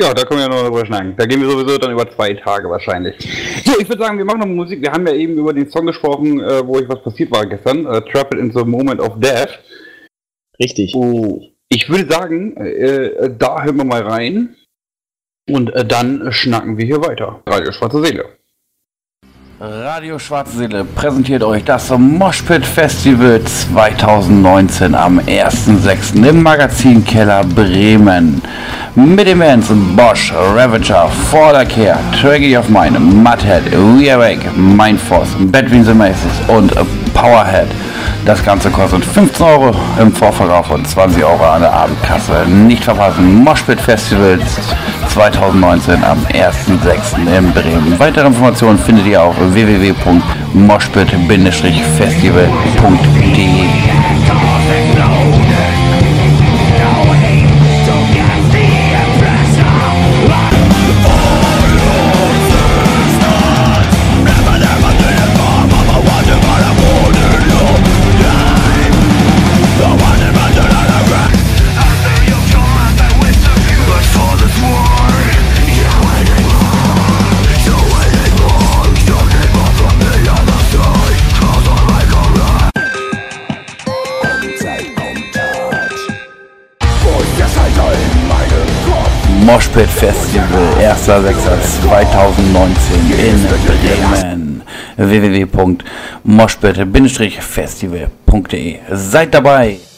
Ja, da können wir ja noch drüber schnacken. Da gehen wir sowieso dann über zwei Tage wahrscheinlich. So, ich würde sagen, wir machen noch Musik. Wir haben ja eben über den Song gesprochen, äh, wo ich was passiert war gestern. Äh, Trap It in the Moment of Death. Richtig. Oh, ich würde sagen, äh, äh, da hören wir mal rein. Und äh, dann schnacken wir hier weiter. Radio Schwarze Seele. Radio Schwarze Seele präsentiert euch das Moshpit Festival 2019 am 1.6. im Magazin Keller Bremen. Mit den Bands Bosch, Ravager, Care, Tragedy of Mine, Mudhead, We Awake, Mindforce, Between the Maces und Powerhead. Das Ganze kostet 15 Euro im Vorverkauf und 20 Euro an der Abendkasse. Nicht verpassen, Moshpit Festival 2019 am 1.6. in Bremen. Weitere Informationen findet ihr auf www.moshpit-festival.de. Moshpit Festival 1.6.2019 in Bremen. www.moshpit-festival.de Seid dabei!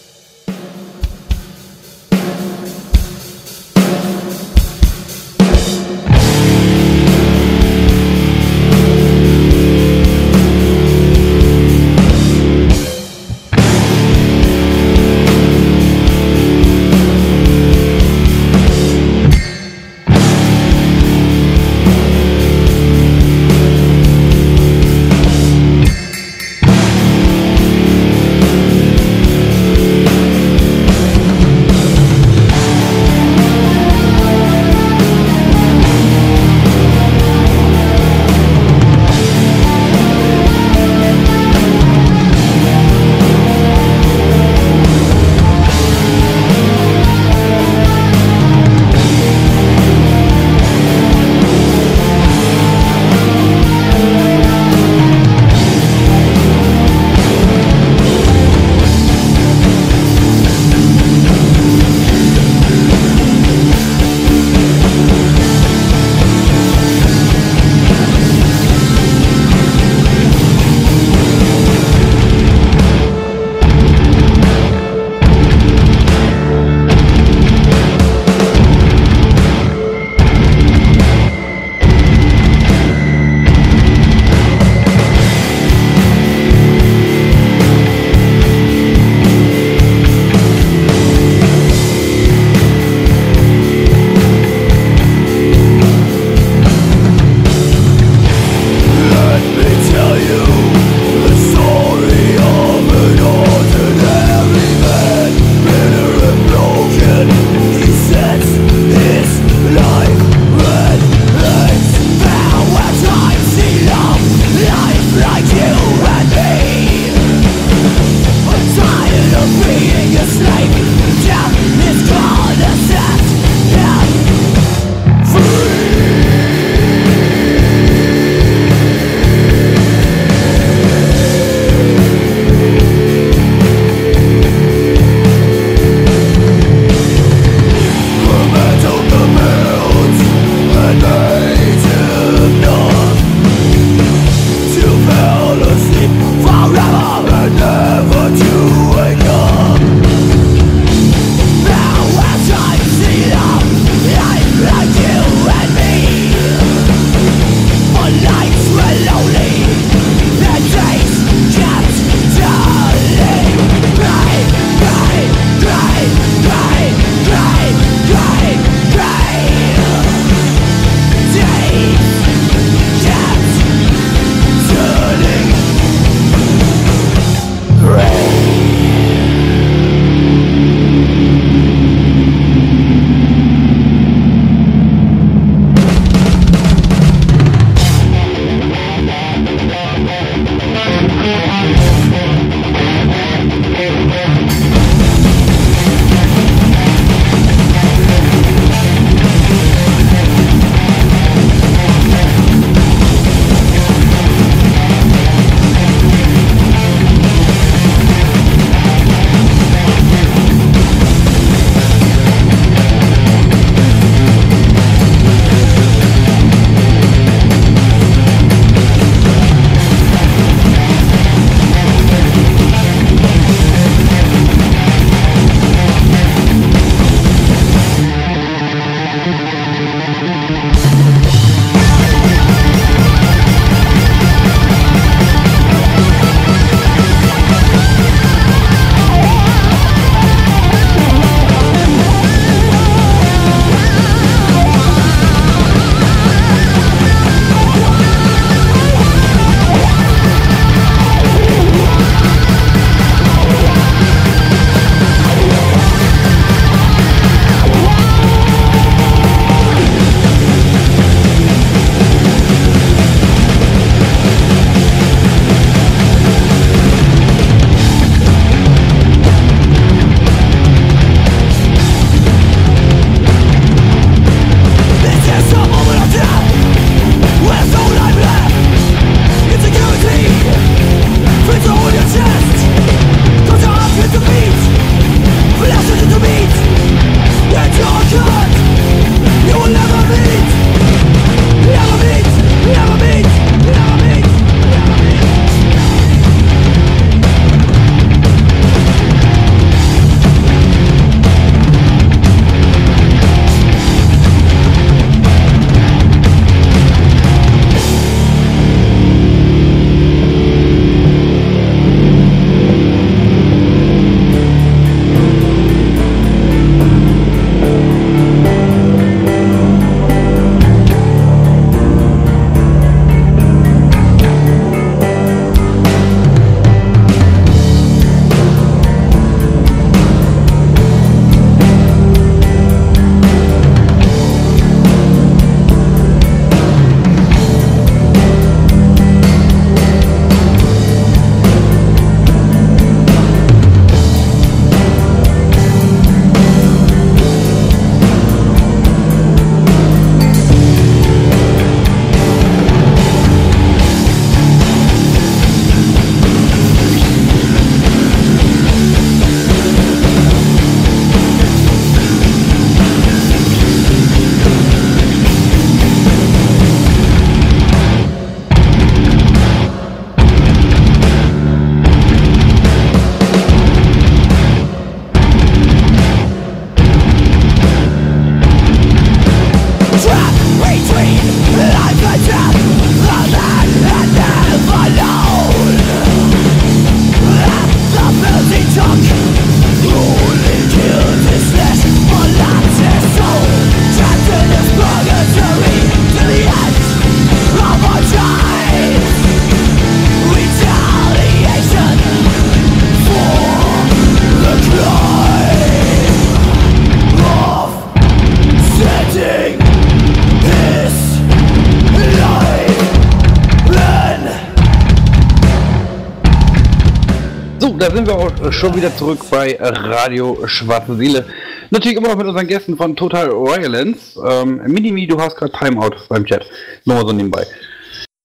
Schon wieder zurück bei Radio Schwarze Seele. Natürlich immer noch mit unseren Gästen von Total Violence. Ähm, Minimi, du hast gerade Timeout beim Chat. Nur mal so nebenbei.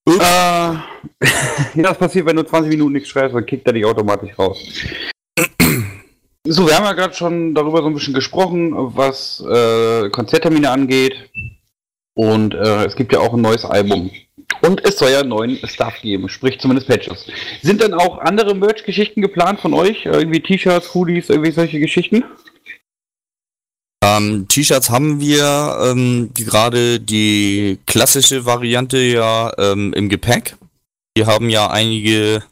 Äh, ja, das passiert, wenn du 20 Minuten nichts schreibst, dann kickt er dich automatisch raus. So, wir haben ja gerade schon darüber so ein bisschen gesprochen, was äh, Konzerttermine angeht. Und äh, es gibt ja auch ein neues Album. Und es soll ja neuen Stuff geben, sprich zumindest Patches. Sind dann auch andere Merch-Geschichten geplant von euch? Irgendwie T-Shirts, Hoodies, irgendwie solche Geschichten? Ähm, T-Shirts haben wir ähm, gerade die klassische Variante ja ähm, im Gepäck. Wir haben ja einige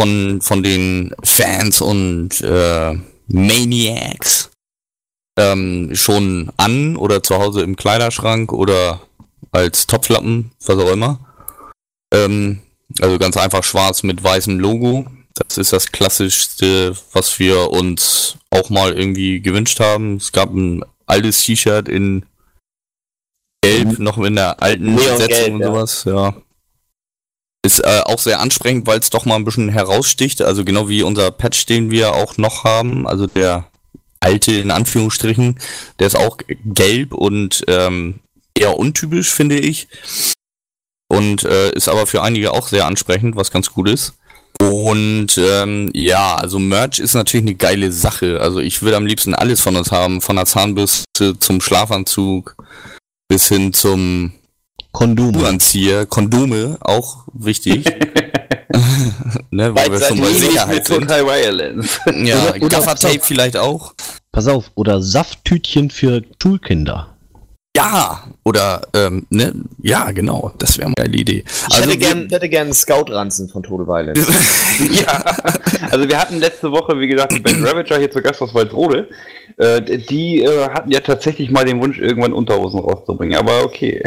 von, von den Fans und äh, Maniacs ähm, schon an oder zu Hause im Kleiderschrank oder als Topflappen, was auch immer. Ähm, also ganz einfach schwarz mit weißem Logo. Das ist das klassischste, was wir uns auch mal irgendwie gewünscht haben. Es gab ein altes T-Shirt in Gelb, noch in der alten Neon Setzung und ja. sowas, ja. Ist äh, auch sehr ansprechend, weil es doch mal ein bisschen heraussticht. Also genau wie unser Patch, den wir auch noch haben. Also der alte in Anführungsstrichen. Der ist auch gelb und ähm, eher untypisch, finde ich. Und äh, ist aber für einige auch sehr ansprechend, was ganz gut ist. Und ähm, ja, also Merch ist natürlich eine geile Sache. Also ich würde am liebsten alles von uns haben, von der Zahnbürste zum Schlafanzug bis hin zum Kondom. Schuhanzieher, Kondome, auch wichtig. ne, weil wir schon bei Sicherheit sind. Violence. Ja, Oder- oder- Gaffertape vielleicht auch. Pass auf, oder Safttütchen für Schulkinder. Ja, oder, ähm, ne, ja, genau, das wäre eine geile Idee. Ich hätte wir- gern, hätte gern einen Scout-Ranzen von Total Violence. ja, also wir hatten letzte Woche, wie gesagt, die Band Ravager hier zu Gast aus Waldrode. Äh, die äh, hatten ja tatsächlich mal den Wunsch, irgendwann Unterhosen rauszubringen, aber okay.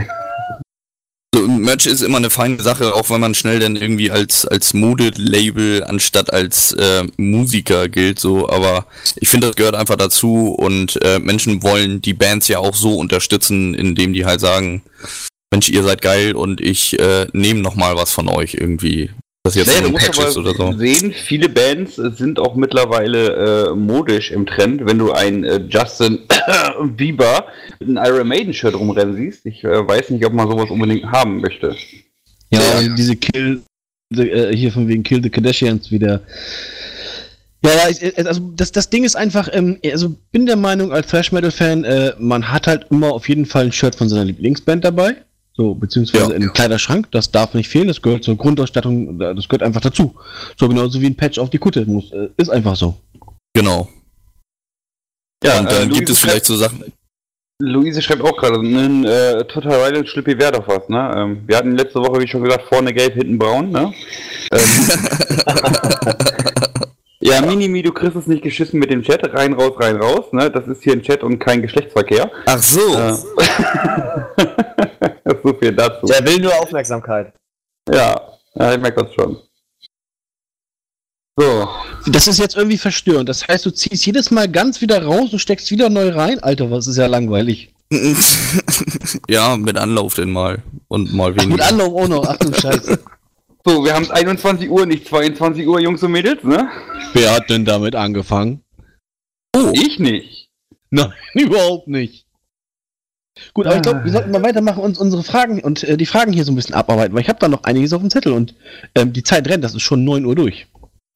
So, Merch ist immer eine feine Sache, auch wenn man schnell dann irgendwie als, als Mode-Label anstatt als äh, Musiker gilt, so, aber ich finde, das gehört einfach dazu und äh, Menschen wollen die Bands ja auch so unterstützen, indem die halt sagen, Mensch, ihr seid geil und ich äh, nehme noch mal was von euch irgendwie. Das jetzt Naja, so du ein musst Patch ist oder so. sehen, viele Bands sind auch mittlerweile äh, modisch im Trend. Wenn du einen äh, Justin Bieber mit einem Iron Maiden Shirt rumrennen siehst, ich äh, weiß nicht, ob man sowas unbedingt haben möchte. Ja, Ja. diese Kill, the, äh, hier von wegen Kill the Kardashians wieder. Ja, äh, also das, das Ding ist einfach, ähm, also bin der Meinung als Thrash Metal Fan, äh, man hat halt immer auf jeden Fall ein Shirt von seiner Lieblingsband dabei. So, beziehungsweise Ja. in einem Kleiderschrank, das darf nicht fehlen, das gehört zur Grundausstattung, das gehört einfach dazu. So genauso wie ein Patch auf die Kutte muss, äh, ist einfach so. Genau. Ja, und äh, dann gibt Luise es vielleicht so Sachen. Luise schreibt auch gerade, ein äh, Total Violence Schlippi wäre doch was, ne? Ähm, wir hatten letzte Woche, wie schon gesagt, vorne gelb, hinten braun, ne? Ähm, ja, Minimi, du kriegst es nicht geschissen mit dem Chat, rein, raus, rein, raus, ne? Das ist hier ein Chat und kein Geschlechtsverkehr. Ach so. Äh, so viel dazu. Der will nur Aufmerksamkeit. Ja, ja ich merke das schon. So, Das ist jetzt irgendwie verstörend. Das heißt, du ziehst jedes Mal ganz wieder raus und steckst wieder neu rein. Alter, was ist ja langweilig. ja, mit Anlauf denn mal. Und mal Ach, mit weniger. Anlauf auch noch. Ach du Scheiße. So, wir haben es 21 Uhr, nicht 22 Uhr, Jungs und Mädels, ne? Wer hat denn damit angefangen? Ich nicht. Nein, überhaupt nicht. Gut, aber ich glaube, wir sollten mal weitermachen und unsere Fragen und äh, die Fragen hier so ein bisschen abarbeiten, weil ich habe da noch einiges auf dem Zettel und ähm, die Zeit rennt, das ist schon 9 Uhr durch.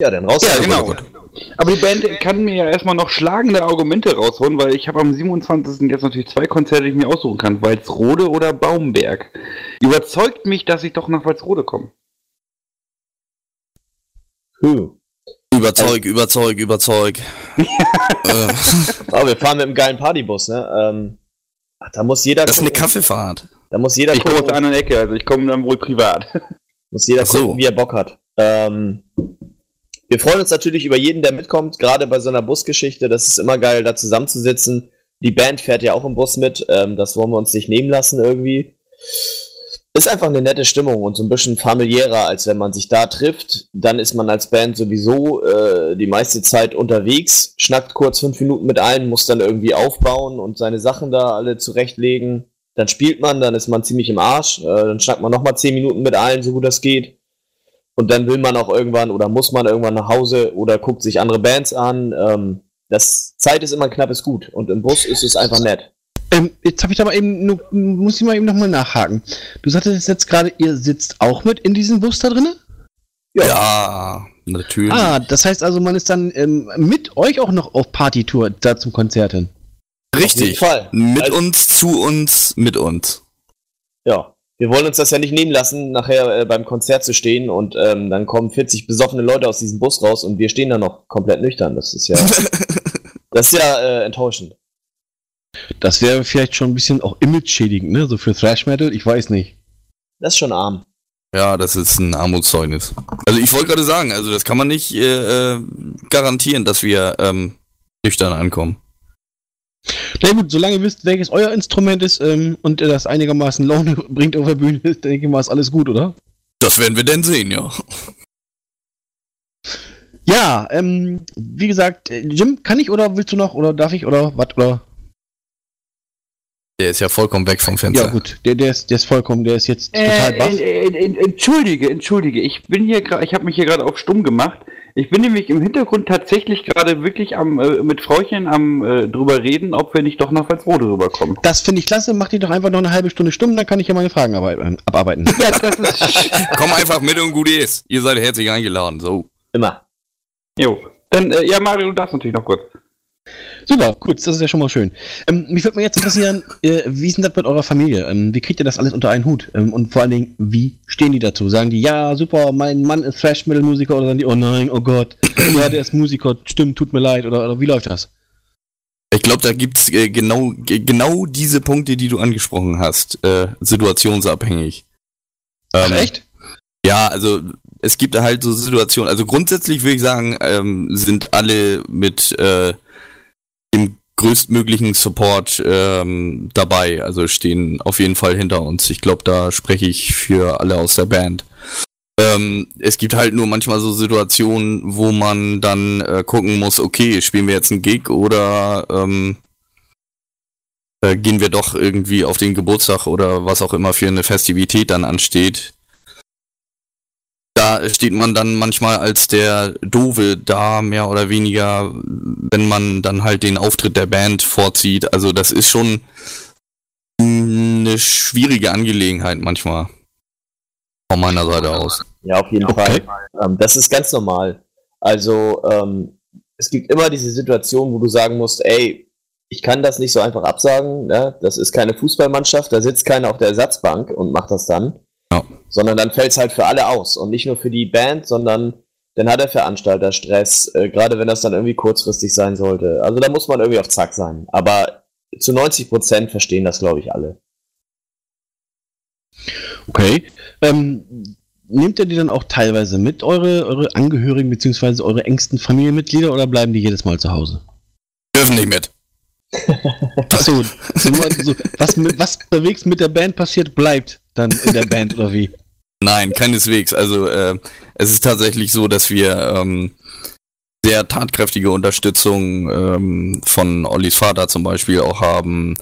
Ja, dann raus. Ja, genau. Aber die Band kann mir ja erstmal noch schlagende Argumente rausholen, weil ich habe am 27. jetzt natürlich zwei Konzerte, die ich mir aussuchen kann. Walsrode oder Baumberg. Überzeugt mich, dass ich doch nach Walsrode komme. Hm. Überzeug, überzeug, überzeug. äh, wir fahren mit einem geilen Partybus, ne? Ähm, ach, da muss jeder das ist eine gucken, Kaffeefahrt. da muss jeder Ich komme aus der gucken, anderen Ecke, also ich komme dann wohl privat. muss jeder so. gucken, wie er Bock hat. Ähm, wir freuen uns natürlich über jeden, der mitkommt, gerade bei so einer Busgeschichte. Das ist immer geil, da zusammenzusitzen. Die Band fährt ja auch im Bus mit. Ähm, das wollen wir uns nicht nehmen lassen irgendwie. Ist einfach eine nette Stimmung und so ein bisschen familiärer, als wenn man sich da trifft. Dann ist man als Band sowieso äh, die meiste Zeit unterwegs, schnackt kurz fünf Minuten mit allen, muss dann irgendwie aufbauen und seine Sachen da alle zurechtlegen. Dann spielt man, dann ist man ziemlich im Arsch. Äh, dann schnackt man nochmal zehn Minuten mit allen, so gut das geht. und dann will man auch irgendwann oder muss man irgendwann nach Hause oder guckt sich andere Bands an. Ähm, das Zeit ist immer ein knappes Gut und im Bus ist es einfach nett. Ähm, jetzt habe ich da mal eben, nur, muss ich mal eben nochmal nachhaken. Du sagtest jetzt gerade, ihr sitzt auch mit in diesem Bus da drinne? Ja, natürlich. Ah, das heißt also, man ist dann ähm, mit euch auch noch auf Partytour da zum Konzert hin. Auf jeden Richtig. Fall. Mit Also- uns, zu uns, mit uns. Ja. Wir wollen uns das ja nicht nehmen lassen, nachher äh, beim Konzert zu stehen und ähm, dann kommen 40 besoffene Leute aus diesem Bus raus und wir stehen da noch komplett nüchtern. Das ist ja, das ist ja äh, enttäuschend. Das wäre vielleicht schon ein bisschen auch image-schädigend, ne? So für Thrash Metal, ich weiß nicht. Das ist schon arm. Ja, das ist ein Armutszeugnis. Also ich wollte gerade sagen, also das kann man nicht äh, äh, garantieren, dass wir ähm, nüchtern ankommen. Na gut, solange ihr wisst, welches euer Instrument ist ähm, und ihr das einigermaßen Laune bringt auf der Bühne, denke ich mal, ist alles gut, oder? Das werden wir denn sehen, ja. Ja, ähm, wie gesagt, äh, Jim, kann ich oder willst du noch oder darf ich oder was oder? Der ist ja vollkommen weg vom Fenster. Ja gut, der, der ist, der ist vollkommen, der ist jetzt total Äh, baff. äh, äh, entschuldige, entschuldige. Ich bin hier gerade, ich habe mich hier gerade auf stumm gemacht. Ich bin nämlich im Hintergrund tatsächlich gerade wirklich am äh, mit Frauchen am äh, drüber reden, ob wir nicht doch nach Walsrode rüberkommen. Das finde ich klasse, mach die doch einfach noch eine halbe Stunde stumm, dann kann ich ja meine Fragen arbeiten, abarbeiten. Ja, das ist. Komm einfach mit und gut ist. Ihr seid herzlich eingeladen. So. Immer. jo. Dann, äh, ja, Mario, du darfst natürlich noch kurz. Super, gut, das ist ja schon mal schön. Ähm, mich würde mal jetzt interessieren, äh, wie ist denn das mit eurer Familie? Ähm, wie kriegt ihr das alles unter einen Hut? Ähm, und vor allen Dingen, wie stehen die dazu? Sagen die, ja, super, mein Mann ist Thrash-Metal-Musiker oder sagen die, oh nein, oh Gott, ja, der ist Musiker, stimmt, tut mir leid oder, oder wie läuft das? Ich glaube, da gibt's äh, genau, ge- genau diese Punkte, die du angesprochen hast, äh, situationsabhängig. Ähm, echt? Ja, also es gibt halt so Situationen, also grundsätzlich würde ich sagen, ähm, sind alle mit äh, dem größtmöglichen Support ähm, dabei, also stehen auf jeden Fall hinter uns. Ich glaube, da spreche ich für alle aus der Band. Ähm, es gibt halt nur manchmal so Situationen, wo man dann äh, gucken muss, okay, spielen wir jetzt einen Gig oder ähm, äh, gehen wir doch irgendwie auf den Geburtstag oder was auch immer für eine Festivität dann ansteht da steht man dann manchmal als der Dove da, mehr oder weniger, wenn man dann halt den Auftritt der Band vorzieht. Also das ist schon eine schwierige Angelegenheit manchmal. Von meiner Seite aus. Ja, auf jeden Okay. Fall. Ähm, das ist ganz normal. Also, ähm, es gibt immer diese Situation, wo du sagen musst, ey, ich kann das nicht so einfach absagen, ne? das ist keine Fußballmannschaft, da sitzt keiner auf der Ersatzbank und macht das dann. Ja. Sondern dann fällt es halt für alle aus. Und nicht nur für die Band, sondern dann hat der Veranstalter Stress, äh, gerade wenn das dann irgendwie kurzfristig sein sollte. Also da muss man irgendwie auf Zack sein. Aber zu 90% verstehen das, glaube ich, alle. Okay. Ähm, nehmt ihr die dann auch teilweise mit, eure, eure Angehörigen bzw. eure engsten Familienmitglieder oder bleiben die jedes Mal zu Hause? Dürfen nicht mit. Achso, so, so, was, mit, was unterwegs mit der Band passiert, bleibt dann in der Band oder wie? Nein, keineswegs. Also äh, es ist tatsächlich so, dass wir ähm, sehr tatkräftige Unterstützung ähm, von Ollis Vater zum Beispiel auch haben,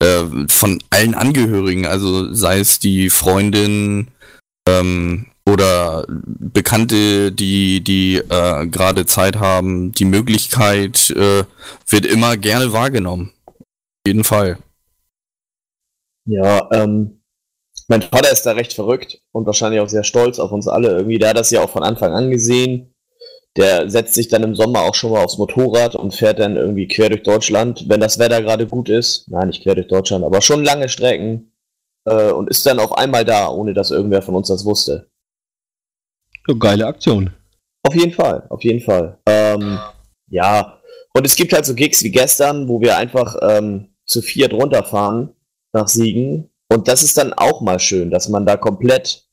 äh, von allen Angehörigen, also sei es die Freundin ähm, oder Bekannte, die die äh, gerade Zeit haben, die Möglichkeit äh, wird immer gerne wahrgenommen. Auf jeden Fall. Ja, ähm, mein Vater ist da recht verrückt und wahrscheinlich auch sehr stolz auf uns alle irgendwie. Der hat das ja auch von Anfang an gesehen. Der setzt sich dann im Sommer auch schon mal aufs Motorrad und fährt dann irgendwie quer durch Deutschland, wenn das Wetter gerade gut ist. Nein, nicht quer durch Deutschland, aber schon lange Strecken. Äh, und ist dann auf einmal da, ohne dass irgendwer von uns das wusste. So, geile Aktion. Auf jeden Fall, auf jeden Fall. Ähm, ja, und es gibt halt so Gigs wie gestern, wo wir einfach ähm, zu viert runterfahren nach Siegen. Und das ist dann auch mal schön, dass man da komplett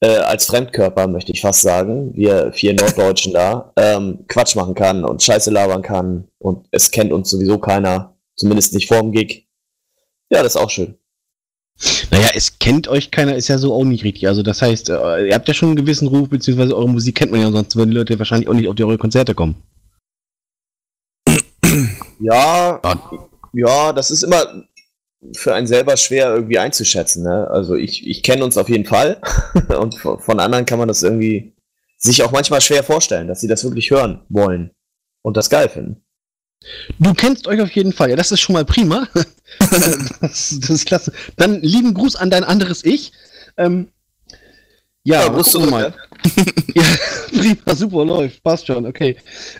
äh, als Fremdkörper, möchte ich fast sagen, wir vier Norddeutschen da, ähm, Quatsch machen kann und Scheiße labern kann. Und es kennt uns sowieso keiner, zumindest nicht vorm Gig. Ja, das ist auch schön. Naja, es kennt euch keiner, ist ja so auch nicht richtig. Also das heißt, äh, ihr habt ja schon einen gewissen Ruf, beziehungsweise eure Musik kennt man ja, sonst würden die Leute wahrscheinlich auch nicht auf die eure Konzerte kommen. Ja, Ja. ja, das ist immer. Für einen selber schwer irgendwie einzuschätzen. Ne? Also ich, ich kenne uns auf jeden Fall und von anderen kann man das irgendwie sich auch manchmal schwer vorstellen, dass sie das wirklich hören wollen und das geil finden. Du kennst euch auf jeden Fall, ja, das ist schon mal prima. das, das, ist klasse. Dann lieben Gruß an dein anderes Ich. Ähm, ja, ja du mal. ja, prima, super, läuft, passt schon, okay.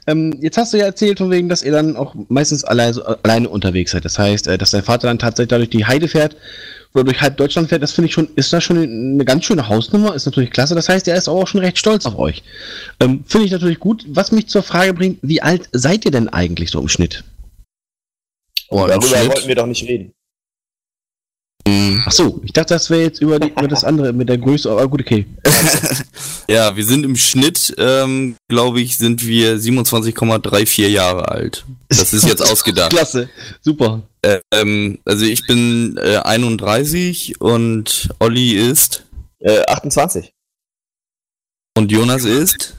Ähm, jetzt hast du ja erzählt, von wegen, dass ihr dann auch meistens alleine, alleine unterwegs seid. Das heißt, äh, dass dein Vater dann tatsächlich dadurch die Heide fährt oder durch halb Deutschland fährt, das finde ich schon, ist da schon eine ganz schöne Hausnummer, ist natürlich klasse. Das heißt, er ist auch schon recht stolz auf euch. Ähm, finde ich natürlich gut. Was mich zur Frage bringt, wie alt seid ihr denn eigentlich so im Schnitt? Oh, darüber Schnitt? wollten wir doch nicht reden. Ach so, ich dachte, das wäre jetzt über, die, über das andere mit der Größe, aber gut, okay. ja, wir sind im Schnitt, ähm, glaube ich, sind wir 27,34 Jahre alt. Das ist jetzt ausgedacht. Klasse, super. Ähm, also ich bin äh, 31 und Olli ist äh, 28. Und Jonas ist?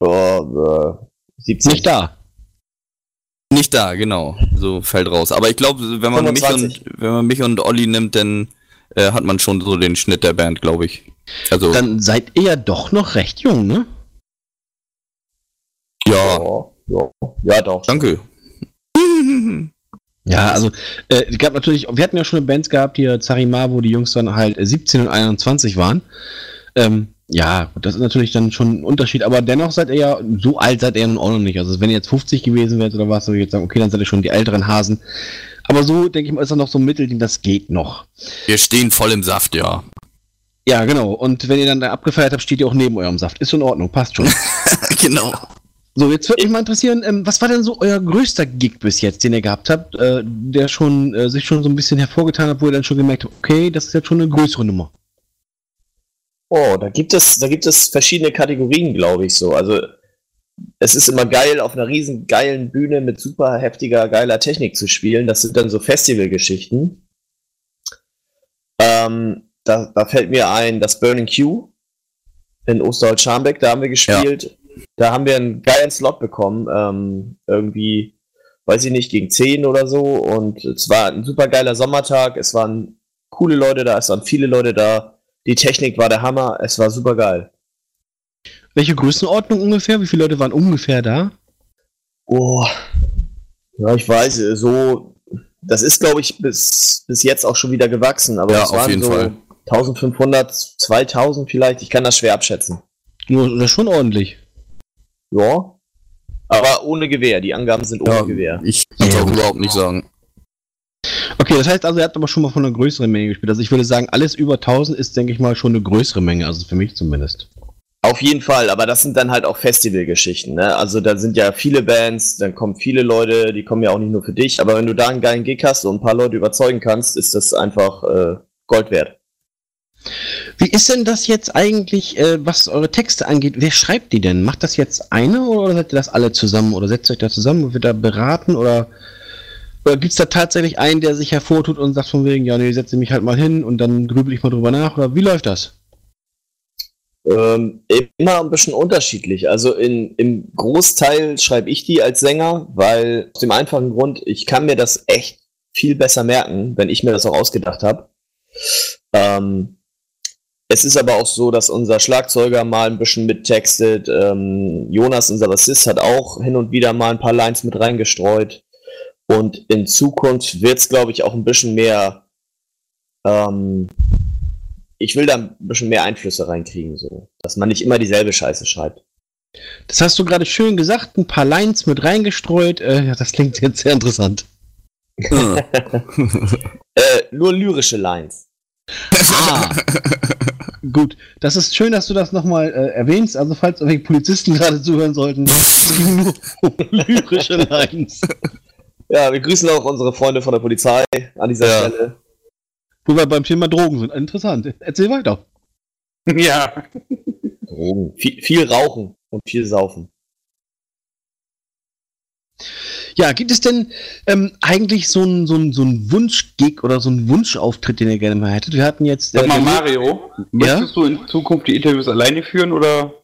Oh, äh, 17. Nicht da. Nicht da, genau. So fällt raus. Aber ich glaube, wenn man 25. mich und wenn man mich und Olli nimmt, dann äh, hat man schon so den Schnitt der Band, glaube ich. Also. Dann seid ihr ja doch noch recht jung, ne? Ja. Ja, ja doch. Danke. Ja, also äh, gab natürlich, wir hatten ja schon Bands gehabt, hier Zarimar, wo die Jungs dann halt 17 und 21 waren. Ähm, ja, das ist natürlich dann schon ein Unterschied, aber dennoch seid ihr ja, so alt seid ihr nun auch noch nicht. Also wenn ihr jetzt 50 gewesen wärt oder was, würde ich jetzt sagen, okay, dann seid ihr schon die älteren Hasen. Aber so, denke ich mal, ist da noch so ein Mittelding, das geht noch. Wir stehen voll im Saft, ja. Ja, genau. Und wenn ihr dann da abgefeiert habt, steht ihr auch neben eurem Saft. Ist in Ordnung, passt schon. genau. So, jetzt würde mich mal interessieren, ähm, was war denn so euer größter Gig bis jetzt, den ihr gehabt habt, äh, der schon äh, sich schon so ein bisschen hervorgetan hat, wo ihr dann schon gemerkt habt, okay, das ist jetzt schon eine größere Nummer? Oh, da gibt es, da gibt es verschiedene Kategorien, glaube ich so. Also es ist immer geil, auf einer riesen geilen Bühne mit super heftiger, geiler Technik zu spielen. Das sind dann so Festivalgeschichten. Ähm, da, da fällt mir ein, das Burning Q in Osterholz-Scharmbeck, da haben wir gespielt. Ja. Da haben wir einen geilen Slot bekommen. Ähm, irgendwie, weiß ich nicht, gegen 10 oder so. Und es war ein super geiler Sommertag. Es waren coole Leute da, es waren viele Leute da. Die Technik war der Hammer. Es war super geil. Welche Größenordnung ungefähr? Wie viele Leute waren ungefähr da? Oh, ja, ich weiß, so, das ist, glaube ich, bis, bis jetzt auch schon wieder gewachsen, aber ja, es waren so Fall. 1500, 2000 vielleicht, ich kann das schwer abschätzen. Nur, das ist schon ordentlich. Ja, aber ohne Gewehr, die Angaben sind ohne ja, Gewehr. Ich kann es auch überhaupt nicht sagen. Okay, das heißt also, er hat aber schon mal von einer größeren Menge gespielt. Also ich würde sagen, alles über 1000 ist, denke ich mal, schon eine größere Menge, also für mich zumindest. Auf jeden Fall, aber das sind dann halt auch Festivalgeschichten. Ne? Also da sind ja viele Bands, dann kommen viele Leute, die kommen ja auch nicht nur für dich. Aber wenn du da einen geilen Gig hast und ein paar Leute überzeugen kannst, ist das einfach äh, Gold wert. Wie ist denn das jetzt eigentlich, äh, was eure Texte angeht? Wer schreibt die denn? Macht das jetzt einer oder seid ihr das alle zusammen? Oder setzt euch da zusammen und wird da beraten? Oder, oder gibt es da tatsächlich einen, der sich hervortut und sagt von wegen, ja, nee, setze mich halt mal hin und dann grübel ich mal drüber nach? Oder wie läuft das? Ähm, immer ein bisschen unterschiedlich. Also in, im Großteil schreibe ich die als Sänger, weil aus dem einfachen Grund, ich kann mir das echt viel besser merken, wenn ich mir das auch ausgedacht habe. Ähm, es ist aber auch so, dass unser Schlagzeuger mal ein bisschen mittextet. Ähm, Jonas, unser Bassist, hat auch hin und wieder mal ein paar Lines mit reingestreut. Und in Zukunft wird es, glaube ich, auch ein bisschen mehr ähm, ich will da ein bisschen mehr Einflüsse reinkriegen, so. Dass man nicht immer dieselbe Scheiße schreibt. Das hast du gerade schön gesagt, ein paar Lines mit reingestreut. Äh, ja, das klingt jetzt sehr interessant. äh, nur lyrische Lines. Ah. Gut, das ist schön, dass du das nochmal äh, erwähnst. Also, falls irgendwelche Polizisten gerade zuhören sollten, nur lyrische Lines. Ja, wir grüßen auch unsere Freunde von der Polizei an dieser ja. Stelle. Wo wir beim Thema Drogen sind. Interessant. Erzähl weiter. Ja. Drogen. Viel, viel rauchen und viel saufen. Ja, gibt es denn ähm, eigentlich so einen so so ein Wunschgig oder so einen Wunschauftritt, den ihr gerne mal hättet? Wir hatten jetzt. Sag äh, mal, Mario, ja? möchtest du in Zukunft die Interviews alleine führen oder?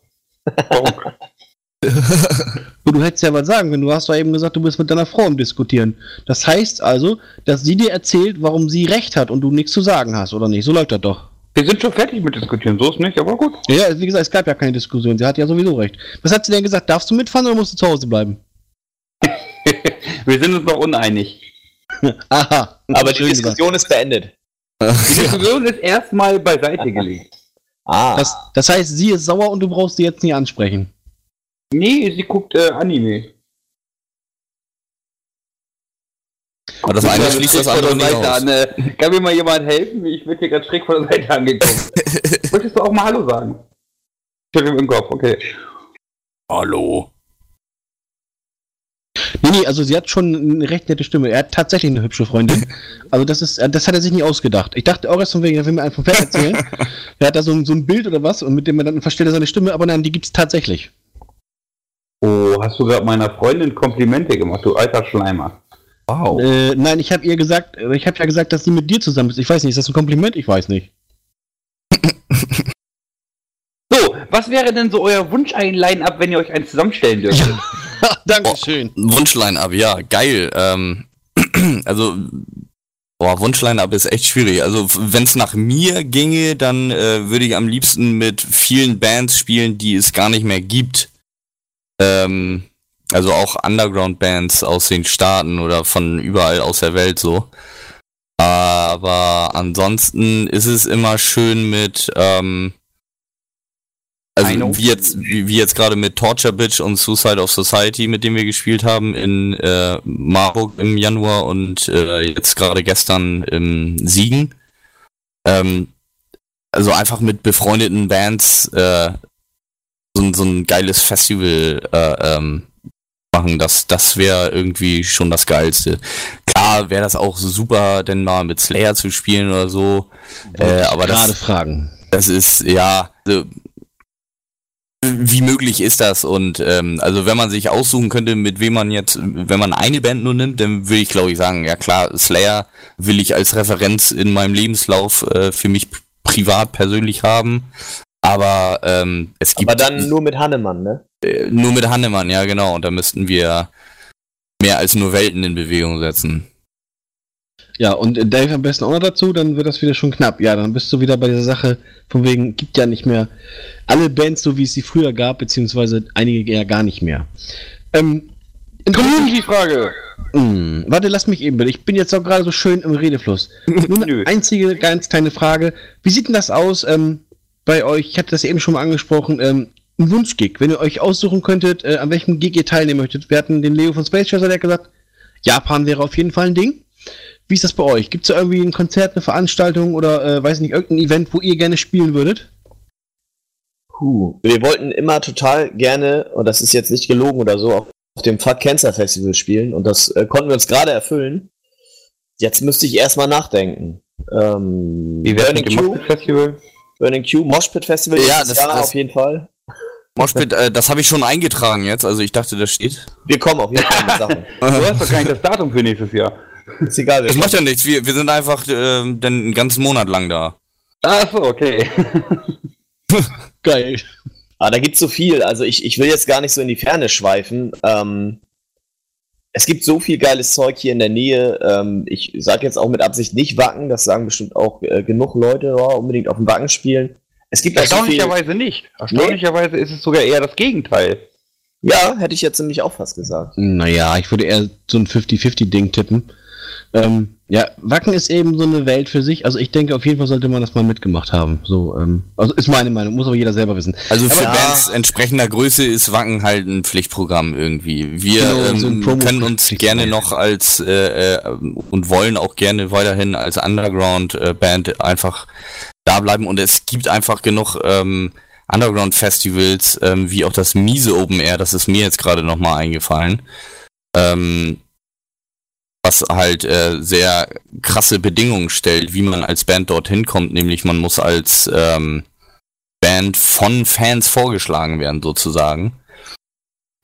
Du hättest ja was sagen können. Du hast doch eben gesagt, du bist mit deiner Frau im Diskutieren. Das heißt also, dass sie dir erzählt, warum sie recht hat und du nichts zu sagen hast, oder nicht? So läuft das doch. Wir sind schon fertig mit diskutieren, so ist nicht, aber gut. Ja, wie gesagt, es gab ja keine Diskussion. Sie hat ja sowieso recht. Was hat sie denn gesagt? Darfst du mitfahren oder musst du zu Hause bleiben? Wir sind uns noch uneinig. Aha. Aber die. Diskussion ist beendet. Die Diskussion ist erstmal beiseite gelegt. Ah. Das, das heißt, sie ist sauer und du brauchst sie jetzt nie ansprechen. Nee, sie guckt äh, Anime. Aber das eine schließt das von andere der nicht Seite aus. An, äh, kann mir mal jemand helfen? Ich werde hier gerade schräg von der Seite angeguckt. Möchtest du auch mal Hallo sagen? Ich hab im Kopf, okay. Hallo. Nee, nee, also sie hat schon eine recht nette Stimme. Er hat tatsächlich eine hübsche Freundin. Also das ist, das hat er sich nicht ausgedacht. Ich dachte auch erst von wegen, er will mir einen vom Pferd erzählen. er hat da so ein, so ein Bild oder was und mit dem man dann verstellt er seine Stimme, aber nein, die gibt's tatsächlich. Oh, hast du gerade meiner Freundin Komplimente gemacht, du alter Schleimer. Wow. Äh, nein, ich habe ihr gesagt, ich habe ja gesagt, dass sie mit dir zusammen ist. Ich weiß nicht, ist das ein Kompliment? Ich weiß nicht. So, was wäre denn so euer Wunsch ein Line-Up, wenn ihr euch eins zusammenstellen dürft? Dankeschön. Wunschline-Up, ja, geil. Ähm, also, boah, Wunschline-Up ist echt schwierig. Also, wenn es nach mir ginge, dann äh, würde ich am liebsten mit vielen Bands spielen, die es gar nicht mehr gibt. Ähm, also auch Underground-Bands aus den Staaten oder von überall aus der Welt so. Aber ansonsten ist es immer schön mit, ähm, also wie jetzt, wie, wie jetzt gerade mit Torture Bitch und Suicide of Society, mit dem wir gespielt haben in äh, Marburg im Januar und äh, jetzt gerade gestern im Siegen. Ähm, also einfach mit befreundeten Bands äh, so, ein- so ein geiles Festival äh, ähm, machen, das, das wäre irgendwie schon das Geilste. Klar wäre das auch super, denn mal mit Slayer zu spielen oder so. Äh, aber Gerade das, fragen. das ist, ja, also, wie möglich ist das? Und ähm, also wenn man sich aussuchen könnte, mit wem man jetzt, wenn man eine Band nur nimmt, dann würde ich glaube ich sagen, ja klar, Slayer will ich als Referenz in meinem Lebenslauf äh, für mich privat persönlich haben. Aber ähm, es gibt Aber dann nur mit Hannemann, ne? äh, nur mit Hannemann, ja genau. Und da müssten wir mehr als nur Welten in Bewegung setzen. Ja, und Dave am besten auch noch dazu, dann wird das wieder schon knapp. Ja, dann bist du wieder bei dieser Sache, von wegen, gibt ja nicht mehr alle Bands, so wie es sie früher gab, beziehungsweise einige ja gar nicht mehr. Ähm, Community-Frage. Hm, warte, lass mich eben bitte. Ich bin jetzt auch gerade so schön im Redefluss. Nur eine einzige, ganz kleine Frage. Wie sieht denn das aus ähm, bei euch? Ich hatte das eben schon mal angesprochen. Ähm, ein Wunschgig. Wenn ihr euch aussuchen könntet, äh, an welchem Gig ihr teilnehmen möchtet. Wir hatten den Leo von Space Chaser, der hat gesagt, Japan wäre auf jeden Fall ein Ding. Wie ist das bei euch? Gibt es da irgendwie ein Konzert, eine Veranstaltung oder, äh, weiß nicht, irgendein Event, wo ihr gerne spielen würdet? Puh. Wir wollten immer total gerne, und das ist jetzt nicht gelogen oder so, auf auf dem Fuck Cancer Festival spielen und das äh, konnten wir uns gerade erfüllen. Jetzt müsste ich erstmal nachdenken. Ähm, Wie wär's Burning Moshpit Festival? Burning Q, Moshpit Festival Ja, das- Jahr das- auf jeden Fall. Moshpit, äh, das habe ich schon eingetragen jetzt, also ich dachte, das steht. Wir kommen auf jeden Fall mit Sachen. Du hast doch gar nicht das Datum für nächstes Jahr. Ist egal. Das macht ja nichts, wir, wir sind einfach ähm, dann einen ganzen Monat lang da. Ach so, okay. Geil. Ah, da gibt's so viel. Also ich, ich will jetzt gar nicht so in die Ferne schweifen. Ähm, es gibt so viel geiles Zeug hier in der Nähe. Ähm, ich sage jetzt auch mit Absicht nicht Wacken. Das sagen bestimmt auch äh, genug Leute, ja, unbedingt auf dem Wacken spielen. Es gibt auch so. Erstaunlicherweise nicht. Erstaunlicherweise ist es sogar eher das Gegenteil. Ja, hätte ich jetzt nämlich auch fast gesagt. Naja, ich würde eher so ein 50-50-Ding tippen. Ähm, ja, Wacken ist eben so eine Welt für sich. Also ich denke, auf jeden Fall sollte man das mal mitgemacht haben. So, ähm, also ist meine Meinung, muss aber jeder selber wissen. Also für Ja. Bands entsprechender Größe ist Wacken halt ein Pflichtprogramm irgendwie. Wir Genau, so ähm, Promo- können uns gerne noch als äh, äh, und wollen auch gerne weiterhin als Underground-Band einfach da bleiben und es gibt einfach genug ähm, Underground-Festivals, ähm, wie auch das Miese Open Air, das ist mir jetzt gerade nochmal eingefallen. Ähm, was halt äh, sehr krasse Bedingungen stellt, wie man als Band dorthin kommt, nämlich man muss als ähm, Band von Fans vorgeschlagen werden, sozusagen.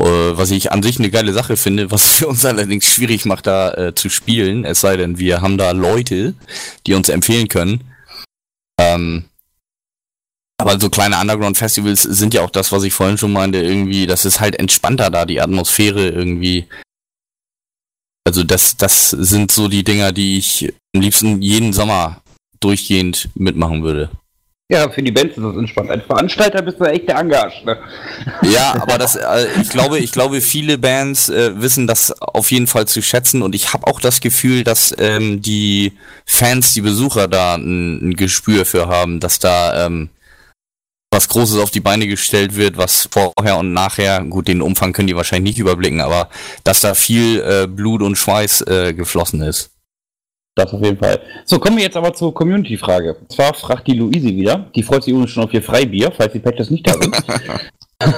Äh, was ich an sich eine geile Sache finde, was für uns allerdings schwierig macht, da äh, zu spielen, es sei denn, wir haben da Leute, die uns empfehlen können. Ähm, Aber so kleine Underground-Festivals sind ja auch das, was ich vorhin schon meinte, irgendwie, das ist halt entspannter da, die Atmosphäre irgendwie. Also das, das sind so die Dinger, die ich am liebsten jeden Sommer durchgehend mitmachen würde. Ja, für die Bands ist das entspannt. Als Veranstalter bist du echt der Angasch. Ne? Ja, aber das, äh, ich glaube, ich glaube, viele Bands äh, wissen das auf jeden Fall zu schätzen und ich habe auch das Gefühl, dass ähm, die Fans, die Besucher da ein, ein Gespür für haben, dass da ähm, was Großes auf die Beine gestellt wird, was vorher und nachher, gut, den Umfang können die wahrscheinlich nicht überblicken, aber dass da viel äh, Blut und Schweiß äh, geflossen ist. Das auf jeden Fall. So, kommen wir jetzt aber zur Community-Frage. Und zwar fragt die Luise wieder. Die freut sich übrigens schon auf ihr Freibier, falls die Patches nicht da sind.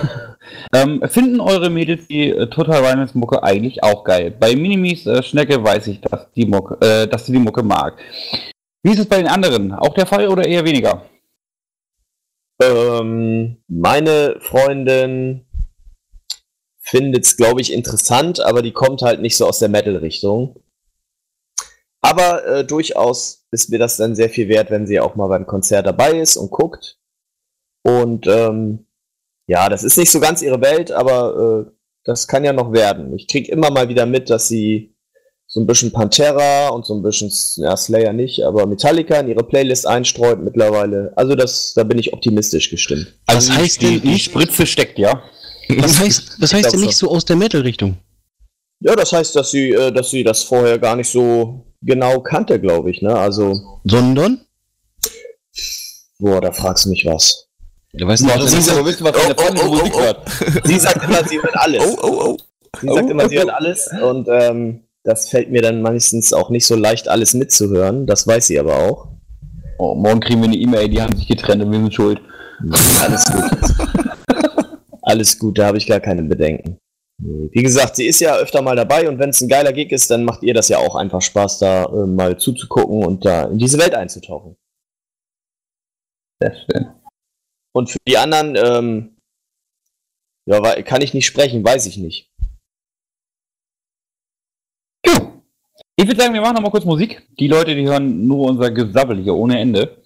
ähm, finden eure Mädels die äh, Total Violence Mucke eigentlich auch geil? Bei Minimis äh, Schnecke weiß ich, dass, die Mucke, äh, dass sie die Mucke mag. Wie ist es bei den anderen? Auch der Fall oder eher weniger? Ähm, meine Freundin findet es, glaube ich, interessant, aber die kommt halt nicht so aus der Metal-Richtung. Aber äh, durchaus ist mir das dann sehr viel wert, wenn sie auch mal beim Konzert dabei ist und guckt. Und ähm, ja, das ist nicht so ganz ihre Welt, aber äh, das kann ja noch werden. Ich krieg immer mal wieder mit, dass sie so ein bisschen Pantera und so ein bisschen, ja, Slayer nicht, aber Metallica in ihre Playlist einstreut mittlerweile. Also das, da bin ich optimistisch gestimmt. Was heißt die, die nicht? Spritze steckt, ja? Was heißt, was heißt denn nicht so aus der Metal-Richtung? Ja, das heißt, dass sie, äh, dass sie das vorher gar nicht so genau kannte, glaube ich, ne? Also, Sondern? boah, da fragst du mich was. Du weißt nicht, musst aber wissen, was Oh, oh, oh, Musik oh, oh. hört. Sie sagt immer, sie hört alles. Oh, oh, oh. Sie sagt Oh, immer, sie hört alles und ähm, das fällt mir dann meistens auch nicht so leicht, alles mitzuhören. Das weiß sie aber auch. Oh, morgen kriegen wir eine E-Mail, die haben sich getrennt und wir sind schuld. Alles gut. alles gut, da habe ich gar keine Bedenken. Wie gesagt, sie ist ja öfter mal dabei und wenn es ein geiler Gig ist, dann macht ihr das ja auch einfach Spaß, da äh, mal zuzugucken und da in diese Welt einzutauchen. Sehr schön. Und für die anderen, ähm, ja, kann ich nicht sprechen, weiß ich nicht. Ich würde sagen, wir machen noch mal kurz Musik. Die Leute, die hören nur unser Gesabbel hier ohne Ende.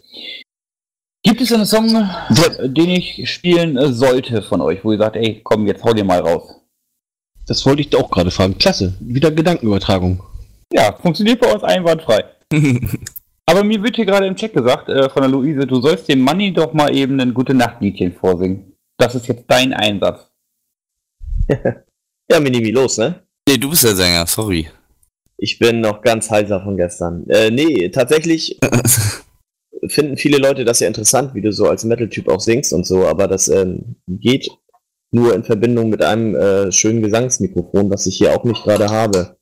Gibt es einen Song, äh, den ich spielen äh, sollte von euch, wo ihr sagt, ey, komm, jetzt hau dir mal raus? Das wollte ich auch gerade fragen. Klasse. Wieder Gedankenübertragung. Ja, funktioniert bei uns einwandfrei. Aber mir wird hier gerade im Chat gesagt äh, von der Luise, du sollst dem Manni doch mal eben ein gute Nachtliedchen vorsingen. Das ist jetzt dein Einsatz. Ja, Minimi, los, ne? Nee, du bist der Sänger, sorry. Ich bin noch ganz heiser von gestern. Äh, nee, tatsächlich finden viele Leute das ja interessant, wie du so als Metal-Typ auch singst und so, aber das ähm, geht nur in Verbindung mit einem äh, schönen Gesangsmikrofon, was ich hier auch nicht gerade habe.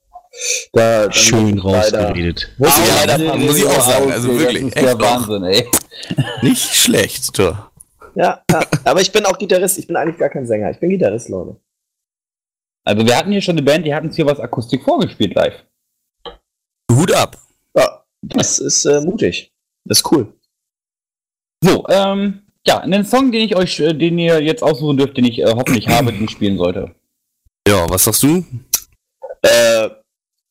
Da, Schön rausgeredet. Muss ich Ja, leider da muss ich auch sagen, also wirklich, Das ist echt der. Wahnsinn, ey. Nicht schlecht, du. ja, ja, aber ich bin auch Gitarrist, ich bin eigentlich gar kein Sänger, ich bin Gitarrist, Leute. Also wir hatten hier schon eine Band, die hat uns hier was Akustik vorgespielt live. Hut ab. Ja, das ist äh, mutig. Das ist cool. So, ähm, ja, einen Song, den ich euch, äh, den ihr jetzt aussuchen dürft, den ich äh, hoffentlich habe, den ich spielen sollte. Ja, was sagst du? Äh,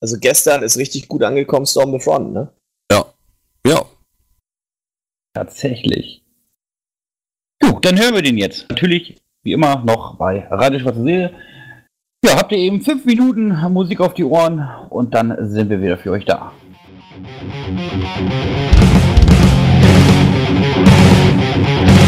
also gestern ist richtig gut angekommen, Storm the Front, ne? Ja. Tatsächlich. Gut, dann hören wir den jetzt. Natürlich, wie immer, noch bei Radio Schwarze Seele. Ja, habt ihr eben fünf Minuten Musik auf die Ohren und dann sind wir wieder für euch da. Thank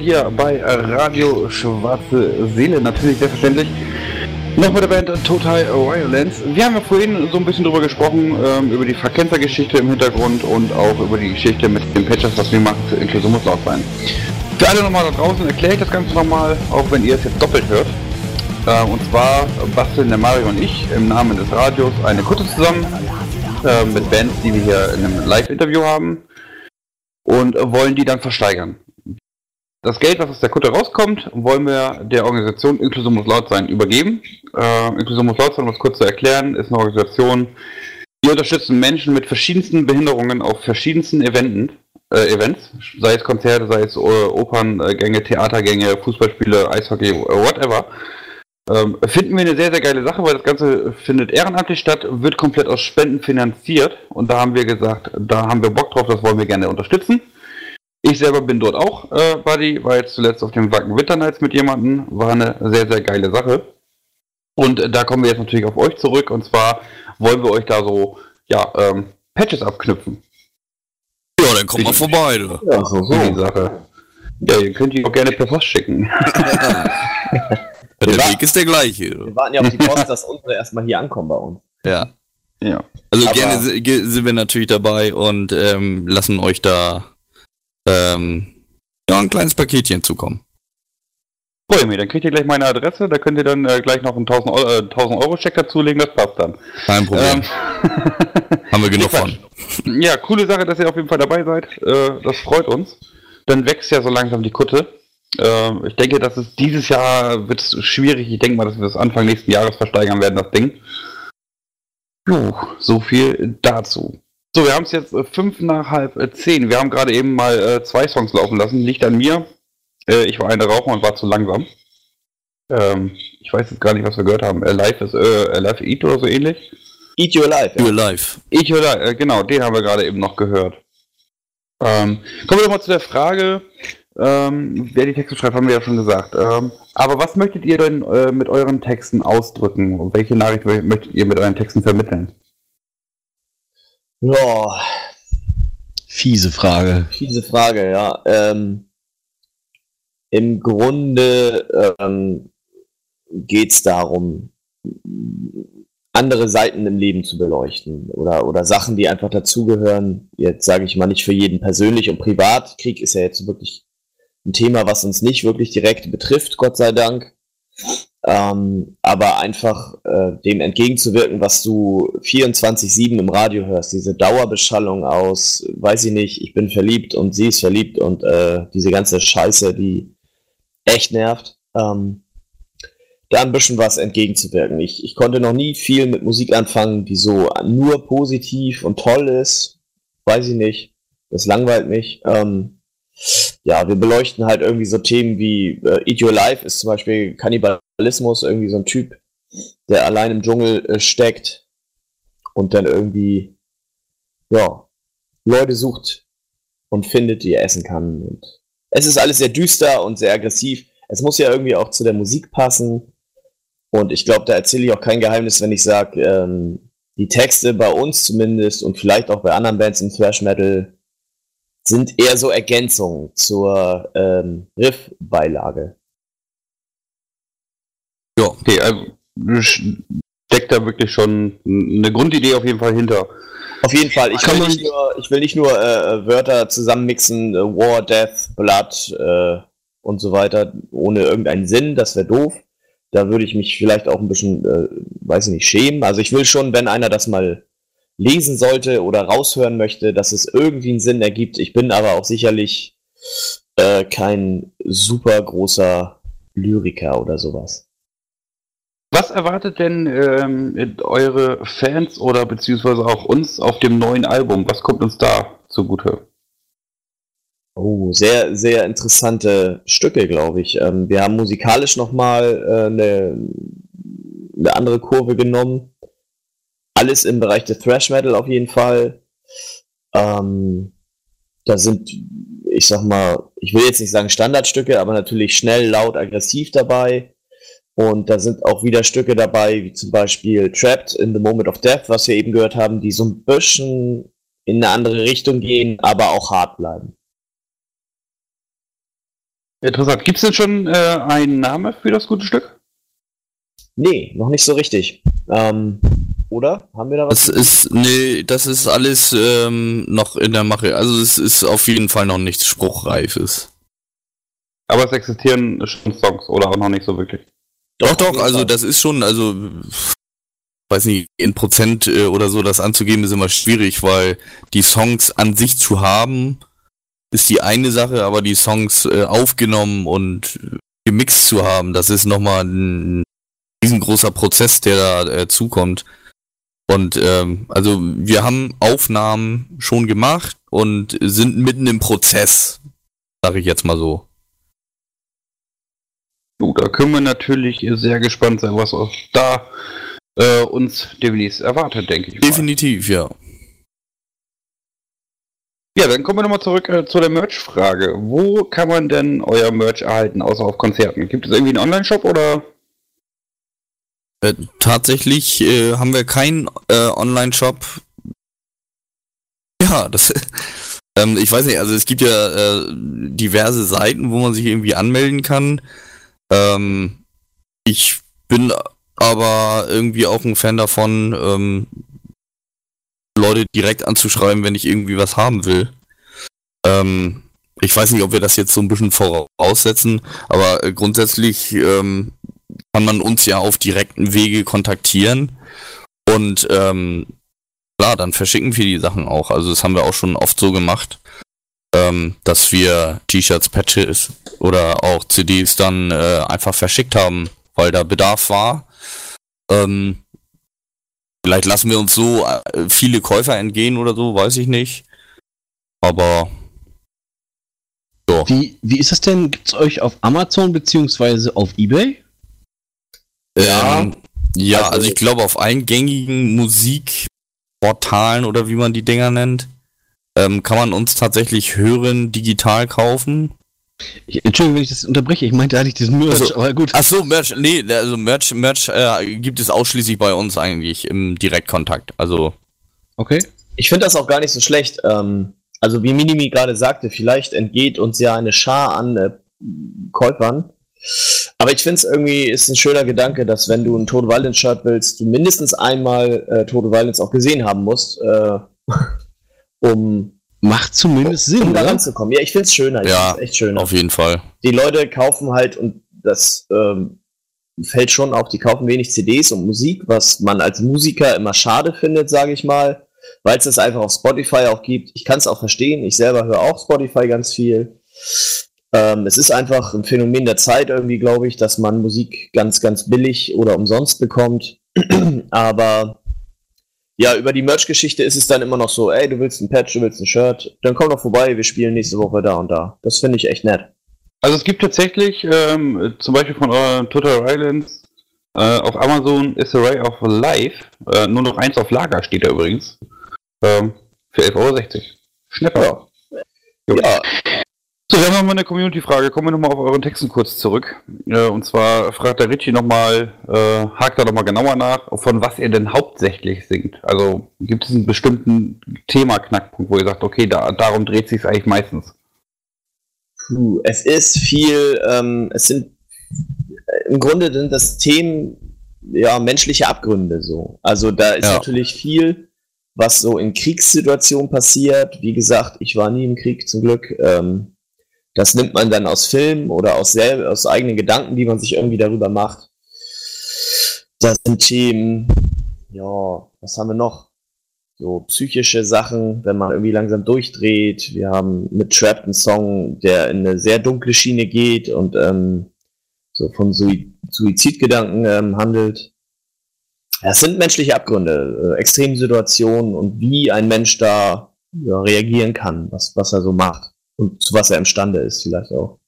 hier bei Radio Schwarze Seele, natürlich selbstverständlich. Noch mit der Band Total Violence. Wir haben ja vorhin so ein bisschen drüber gesprochen, ähm, über die Verkenzer-Geschichte im Hintergrund und auch über die Geschichte mit den Patches, was wir machen zur Inklusion muss laut sein. Für alle nochmal da draußen erkläre ich das Ganze nochmal, auch wenn ihr es jetzt doppelt hört. Äh, und zwar basteln der Mario und ich im Namen des Radios eine Kutte zusammen äh, mit Bands, die wir hier in einem Live-Interview haben und wollen die dann versteigern. Das Geld, was aus der Kutte rauskommt, wollen wir der Organisation Inklusion muss laut sein übergeben. Äh, Inklusion muss laut sein, um es kurz zu erklären, ist eine Organisation, die unterstützen Menschen mit verschiedensten Behinderungen auf verschiedensten Eventen, äh, Events, sei es Konzerte, sei es äh, Operngänge, Theatergänge, Fußballspiele, Eishockey, whatever. Ähm, finden wir eine sehr, sehr geile Sache, weil das Ganze findet ehrenamtlich statt, wird komplett aus Spenden finanziert und da haben wir gesagt, da haben wir Bock drauf, das wollen wir gerne unterstützen. Ich selber bin dort auch äh, Buddy, war jetzt zuletzt auf dem Wacken Winternights mit jemandem, war eine sehr, sehr geile Sache. Und äh, da kommen wir jetzt natürlich auf euch zurück und zwar wollen wir euch da so, ja, ähm, Patches abknüpfen. Ja, dann kommt mal vorbei. Du. Ja, so, so. Die Sache. Ja, ihr könnt die auch gerne per Post schicken. Der Weg ist der gleiche. Wir warten ja auf die Post, dass unsere erstmal hier ankommen bei uns. Ja. Ja. Also Aber- gerne si- ge- sind wir natürlich dabei und ähm, lassen euch da ähm, ja, ein kleines Paketchen zukommen. Freue mich, dann kriegt ihr gleich meine Adresse, da könnt ihr dann äh, gleich noch einen 1000 Euro, äh, 1000 Euro Check dazulegen, das passt dann. Kein Problem. Ähm, Haben wir genug von. Ja, coole Sache, dass ihr auf jeden Fall dabei seid. Äh, das freut uns. Dann wächst ja so langsam die Kutte. Äh, ich denke, dass es dieses Jahr wird schwierig. Ich denke mal, dass wir das Anfang nächsten Jahres versteigern werden, das Ding. Puh, so viel dazu. So, wir haben es jetzt äh, fünf nach halb äh, zehn. Wir haben gerade eben mal äh, zwei Songs laufen lassen. Liegt an mir. Äh, ich war eine Raucher und war zu langsam. Ähm, ich weiß jetzt gar nicht, was wir gehört haben. Alive äh, Alive Eat oder so ähnlich. Eat Your Life. You're Ja. live. Ich höre, äh, genau, den haben wir gerade eben noch gehört. Ähm, kommen wir doch mal zu der Frage, ähm, wer die Texte schreibt, haben wir ja schon gesagt. Ähm, aber was möchtet ihr denn äh, mit euren Texten ausdrücken? Und welche Nachricht mö- möchtet ihr mit euren Texten vermitteln? Ja, Fiese Frage. fiese Frage, ja. Ähm, Im Grunde ähm, geht es darum, andere Seiten im Leben zu beleuchten oder, oder Sachen, die einfach dazugehören. Jetzt sage ich mal nicht für jeden persönlich und privat. Krieg ist ja jetzt wirklich ein Thema, was uns nicht wirklich direkt betrifft, Gott sei Dank. Ähm, aber einfach äh, dem entgegenzuwirken, was du 24-7 im Radio hörst, diese Dauerbeschallung aus, weiß ich nicht, ich bin verliebt und sie ist verliebt und äh, diese ganze Scheiße, die echt nervt, ähm, da ein bisschen was entgegenzuwirken. Ich, ich konnte noch nie viel mit Musik anfangen, die so nur positiv und toll ist, weiß ich nicht, das langweilt mich. Ähm, ja, wir beleuchten halt irgendwie so Themen wie äh, Eat Your Life ist zum Beispiel Kannibalismus, irgendwie so ein Typ, der allein im Dschungel äh, steckt und dann irgendwie, ja, Leute sucht und findet, die er essen kann. Und es ist alles sehr düster und sehr aggressiv. Es muss ja irgendwie auch zu der Musik passen. Und ich glaube, da erzähle ich auch kein Geheimnis, wenn ich sage, ähm, die Texte bei uns zumindest und vielleicht auch bei anderen Bands im Thrash Metal sind eher so Ergänzungen zur ähm, Riff-Beilage. Ja. Okay, also steckt da wirklich schon eine Grundidee auf jeden Fall hinter. Auf jeden Fall, ich Kann will nicht nur, ich will nicht nur äh, Wörter zusammenmixen, äh, War, Death, Blood äh, und so weiter, ohne irgendeinen Sinn, das wäre doof. Da würde ich mich vielleicht auch ein bisschen, äh, weiß ich nicht, schämen. Also ich will schon, wenn einer das mal lesen sollte oder raushören möchte, dass es irgendwie einen Sinn ergibt. Ich bin aber auch sicherlich äh, kein super großer Lyriker oder sowas. Was erwartet denn ähm, eure Fans oder beziehungsweise auch uns auf dem neuen Album? Was kommt uns da zugute? Oh, sehr, sehr interessante Stücke, glaube ich. Ähm, wir haben musikalisch nochmal äh, eine, andere Kurve genommen. Alles im Bereich des Thrash Metal auf jeden Fall. Ähm, da sind, ich sag mal, ich will jetzt nicht sagen Standardstücke, aber natürlich schnell, laut, aggressiv dabei. Und da sind auch wieder Stücke dabei, wie zum Beispiel Trapped in the Moment of Death, was wir eben gehört haben, die so ein bisschen in eine andere Richtung gehen, aber auch hart bleiben. Interessant. Gibt es denn schon äh, einen Namen für das gute Stück? Nee, noch nicht so richtig. Ähm, oder? Haben wir da was? Das ist, nee, das ist alles ähm, noch in der Mache. Also es ist auf jeden Fall noch nichts Spruchreifes. Aber es existieren schon Songs oder auch noch nicht so wirklich. Doch, doch, also Fall. das ist schon, also weiß nicht, in Prozent äh, oder so das anzugeben ist immer schwierig, weil die Songs an sich zu haben, ist die eine Sache, aber die Songs äh, aufgenommen und gemixt zu haben, das ist nochmal ein riesengroßer Prozess, der da äh, zukommt. Und ähm, also wir haben Aufnahmen schon gemacht und sind mitten im Prozess, sage ich jetzt mal so. Du, da können wir natürlich sehr gespannt sein, was auch da äh, uns demnächst erwartet, denke ich. Mal. Definitiv, ja. Ja, dann kommen wir nochmal zurück äh, zu der Merch-Frage. Wo kann man denn euer Merch erhalten, außer auf Konzerten? Gibt es irgendwie einen Online-Shop oder? Äh, tatsächlich äh, haben wir keinen äh, Online-Shop. Ja, das. ähm, ich weiß nicht, also es gibt ja äh, diverse Seiten, wo man sich irgendwie anmelden kann. Ähm, ich bin aber irgendwie auch ein Fan davon, ähm, Leute direkt anzuschreiben, wenn ich irgendwie was haben will. Ähm, ich weiß nicht, ob wir das jetzt so ein bisschen voraussetzen, aber grundsätzlich ähm, kann man uns ja auf direkten Wege kontaktieren und ähm, klar, dann verschicken wir die Sachen auch. Also das haben wir auch schon oft so gemacht, ähm, dass wir T-Shirts, Patches oder auch CDs dann äh, einfach verschickt haben, weil da Bedarf war. Ähm, vielleicht lassen wir uns so äh, viele Käufer entgehen oder so, weiß ich nicht. Aber Wie, wie ist das denn? Gibt es euch auf Amazon beziehungsweise auf Ebay? Ja. Ähm, ja, also, Also- ich glaube auf allen gängigen Musikportalen oder wie man die Dinger nennt, ähm, kann man uns tatsächlich hören, digital kaufen. Ich, Entschuldigung, wenn ich das unterbreche. Ich meinte eigentlich diesen Merch, Also- aber gut. Ach so, Merch, nee, also Merch, Merch äh, gibt es ausschließlich bei uns eigentlich im Direktkontakt. Also Okay. Ich finde das auch gar nicht so schlecht. Ähm, also wie Minimi gerade sagte, vielleicht entgeht uns ja eine Schar an äh, Käufern. Aber ich finde es irgendwie ist ein schöner Gedanke, dass wenn du ein Tote Violence Shirt willst, du mindestens einmal äh, Tote Violence auch gesehen haben musst, äh, um, Macht zumindest Sinn, um da ranzukommen. Ja, ich finde es schöner. Ich Ja, echt schöner. auf jeden Fall. die Leute kaufen halt und das ähm, fällt schon auf, die kaufen wenig CDs und Musik, was man als Musiker immer schade findet, sage ich mal, weil es das einfach auf Spotify auch gibt. Ich kann es auch verstehen, ich selber höre auch Spotify ganz viel. Ähm, es ist einfach ein Phänomen der Zeit irgendwie, glaube ich, dass man Musik ganz, ganz billig oder umsonst bekommt. Aber ja, über die Merch-Geschichte ist es dann immer noch so, ey, du willst ein Patch, du willst ein Shirt, dann komm doch vorbei, wir spielen nächste Woche da und da. Das finde ich echt nett. Also es gibt tatsächlich ähm, zum Beispiel von euren Total Islands äh, auf Amazon is Array of Life äh, nur noch eins auf Lager steht da übrigens. Ähm, für 11,60 Euro. Schnapper. Ja, So, wir haben nochmal eine Community-Frage. Kommen wir nochmal auf euren Texten kurz zurück. Äh, und zwar fragt der Richie nochmal, äh, hakt da nochmal genauer nach, von was ihr denn hauptsächlich singt. Also gibt es einen bestimmten Thema-Knackpunkt, wo ihr sagt, okay, da, darum dreht sich eigentlich meistens. Puh, es ist viel, ähm, es sind äh, im Grunde sind das Themen ja menschliche Abgründe so. Also da ist Ja. natürlich viel, was so in Kriegssituationen passiert. Wie gesagt, ich war nie im Krieg zum Glück. Ähm, das nimmt man dann aus Filmen oder aus, sel aus eigenen Gedanken, die man sich irgendwie darüber macht. Das sind Themen, ja, was haben wir noch? So psychische Sachen, wenn man irgendwie langsam durchdreht. Wir haben mit Trapped einen Song, der in eine sehr dunkle Schiene geht und ähm, so von Sui Suizidgedanken ähm, handelt. Es sind menschliche Abgründe, äh, Extremsituationen und wie ein Mensch da ja, reagieren kann, was, was er so macht und zu was er imstande ist, vielleicht auch.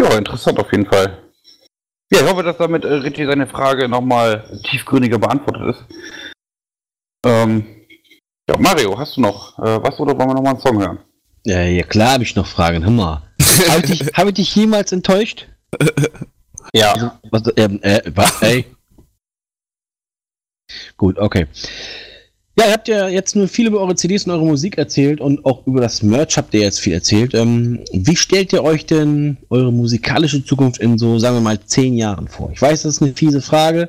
Ja, interessant auf jeden Fall. Ja, ich hoffe, dass damit äh, Richie seine Frage nochmal tiefgründiger beantwortet ist. Ähm, ja, Mario, hast du noch äh, was oder wollen wir nochmal einen Song hören? Ja, ja klar habe ich noch Fragen. Hör mal. Habe ich, dich- hab ich dich jemals enttäuscht? Ja. Was, ähm, äh, was, ey? Gut, okay. Ja, ihr habt ja jetzt nur viel über eure CDs und eure Musik erzählt und auch über das Merch habt ihr jetzt viel erzählt. Ähm, wie stellt ihr euch denn eure musikalische Zukunft in so, sagen wir mal, zehn Jahren vor? Ich weiß, das ist eine fiese Frage.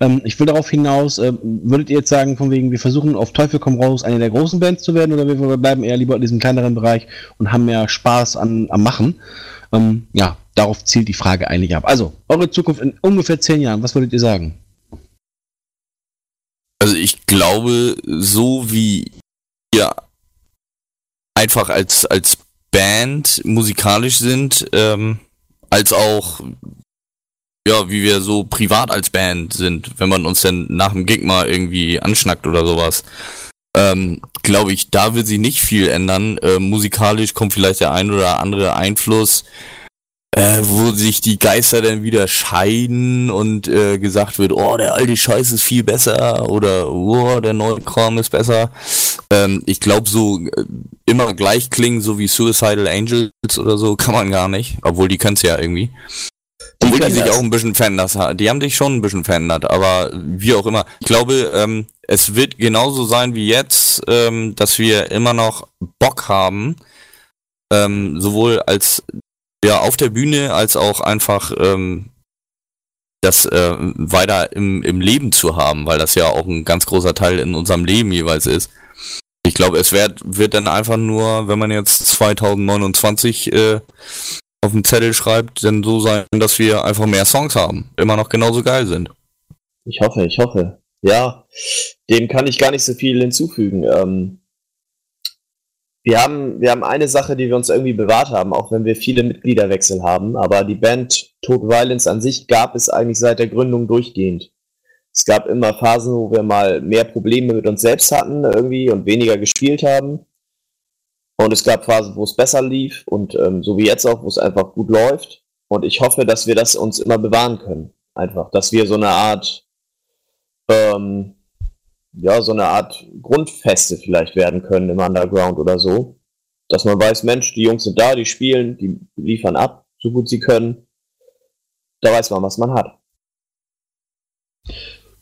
Ähm, ich will darauf hinaus, äh, würdet ihr jetzt sagen, von wegen, wir versuchen auf Teufel komm raus, eine der großen Bands zu werden oder wir bleiben eher lieber in diesem kleineren Bereich und haben mehr Spaß an, am Machen? Ähm, ja, darauf zielt die Frage eigentlich ab. Also, eure Zukunft in ungefähr zehn Jahren, was würdet ihr sagen? Also ich glaube, so wie wir einfach als, als Band musikalisch sind, ähm, als auch ja, wie wir so privat als Band sind, wenn man uns dann nach dem Gig mal irgendwie anschnackt oder sowas. Ähm, glaube ich, da wird sich nicht viel ändern. Äh, musikalisch kommt vielleicht der ein oder andere Einfluss äh, wo sich die Geister dann wieder scheiden und äh, gesagt wird, oh, der alte Scheiß ist viel besser oder oh, der neue Kram ist besser. Ähm, ich glaube, so äh, immer gleich klingen, so wie Suicidal Angels oder so, kann man gar nicht, obwohl die können es ja irgendwie. Obwohl die, die sich auch ein bisschen verändert haben. Die haben sich schon ein bisschen verändert, aber wie auch immer. Ich glaube, ähm, es wird genauso sein wie jetzt, ähm, dass wir immer noch Bock haben, ähm, sowohl als ja, auf der Bühne als auch einfach ähm, das äh, weiter im, im Leben zu haben, weil das ja auch ein ganz großer Teil in unserem Leben jeweils ist. Ich glaube, es wird, wird dann einfach nur, wenn man jetzt 2029 äh, auf dem Zettel schreibt, dann so sein, dass wir einfach mehr Songs haben, immer noch genauso geil sind. Ich hoffe, ich hoffe. Ja, dem kann ich gar nicht so viel hinzufügen. Ähm, wir haben, wir haben eine Sache, die wir uns irgendwie bewahrt haben, auch wenn wir viele Mitgliederwechsel haben, aber die Band Total Violence an sich gab es eigentlich seit der Gründung durchgehend. Es gab immer Phasen, wo wir mal mehr Probleme mit uns selbst hatten irgendwie und weniger gespielt haben. Und es gab Phasen, wo es besser lief und ähm, so wie jetzt auch, wo es einfach gut läuft. Und ich hoffe, dass wir das uns immer bewahren können. Einfach, dass wir so eine Art ähm, ja, so eine Art Grundfeste vielleicht werden können im Underground oder so. Dass man weiß, Mensch, die Jungs sind da, die spielen, die liefern ab, so gut sie können. Da weiß man, was man hat.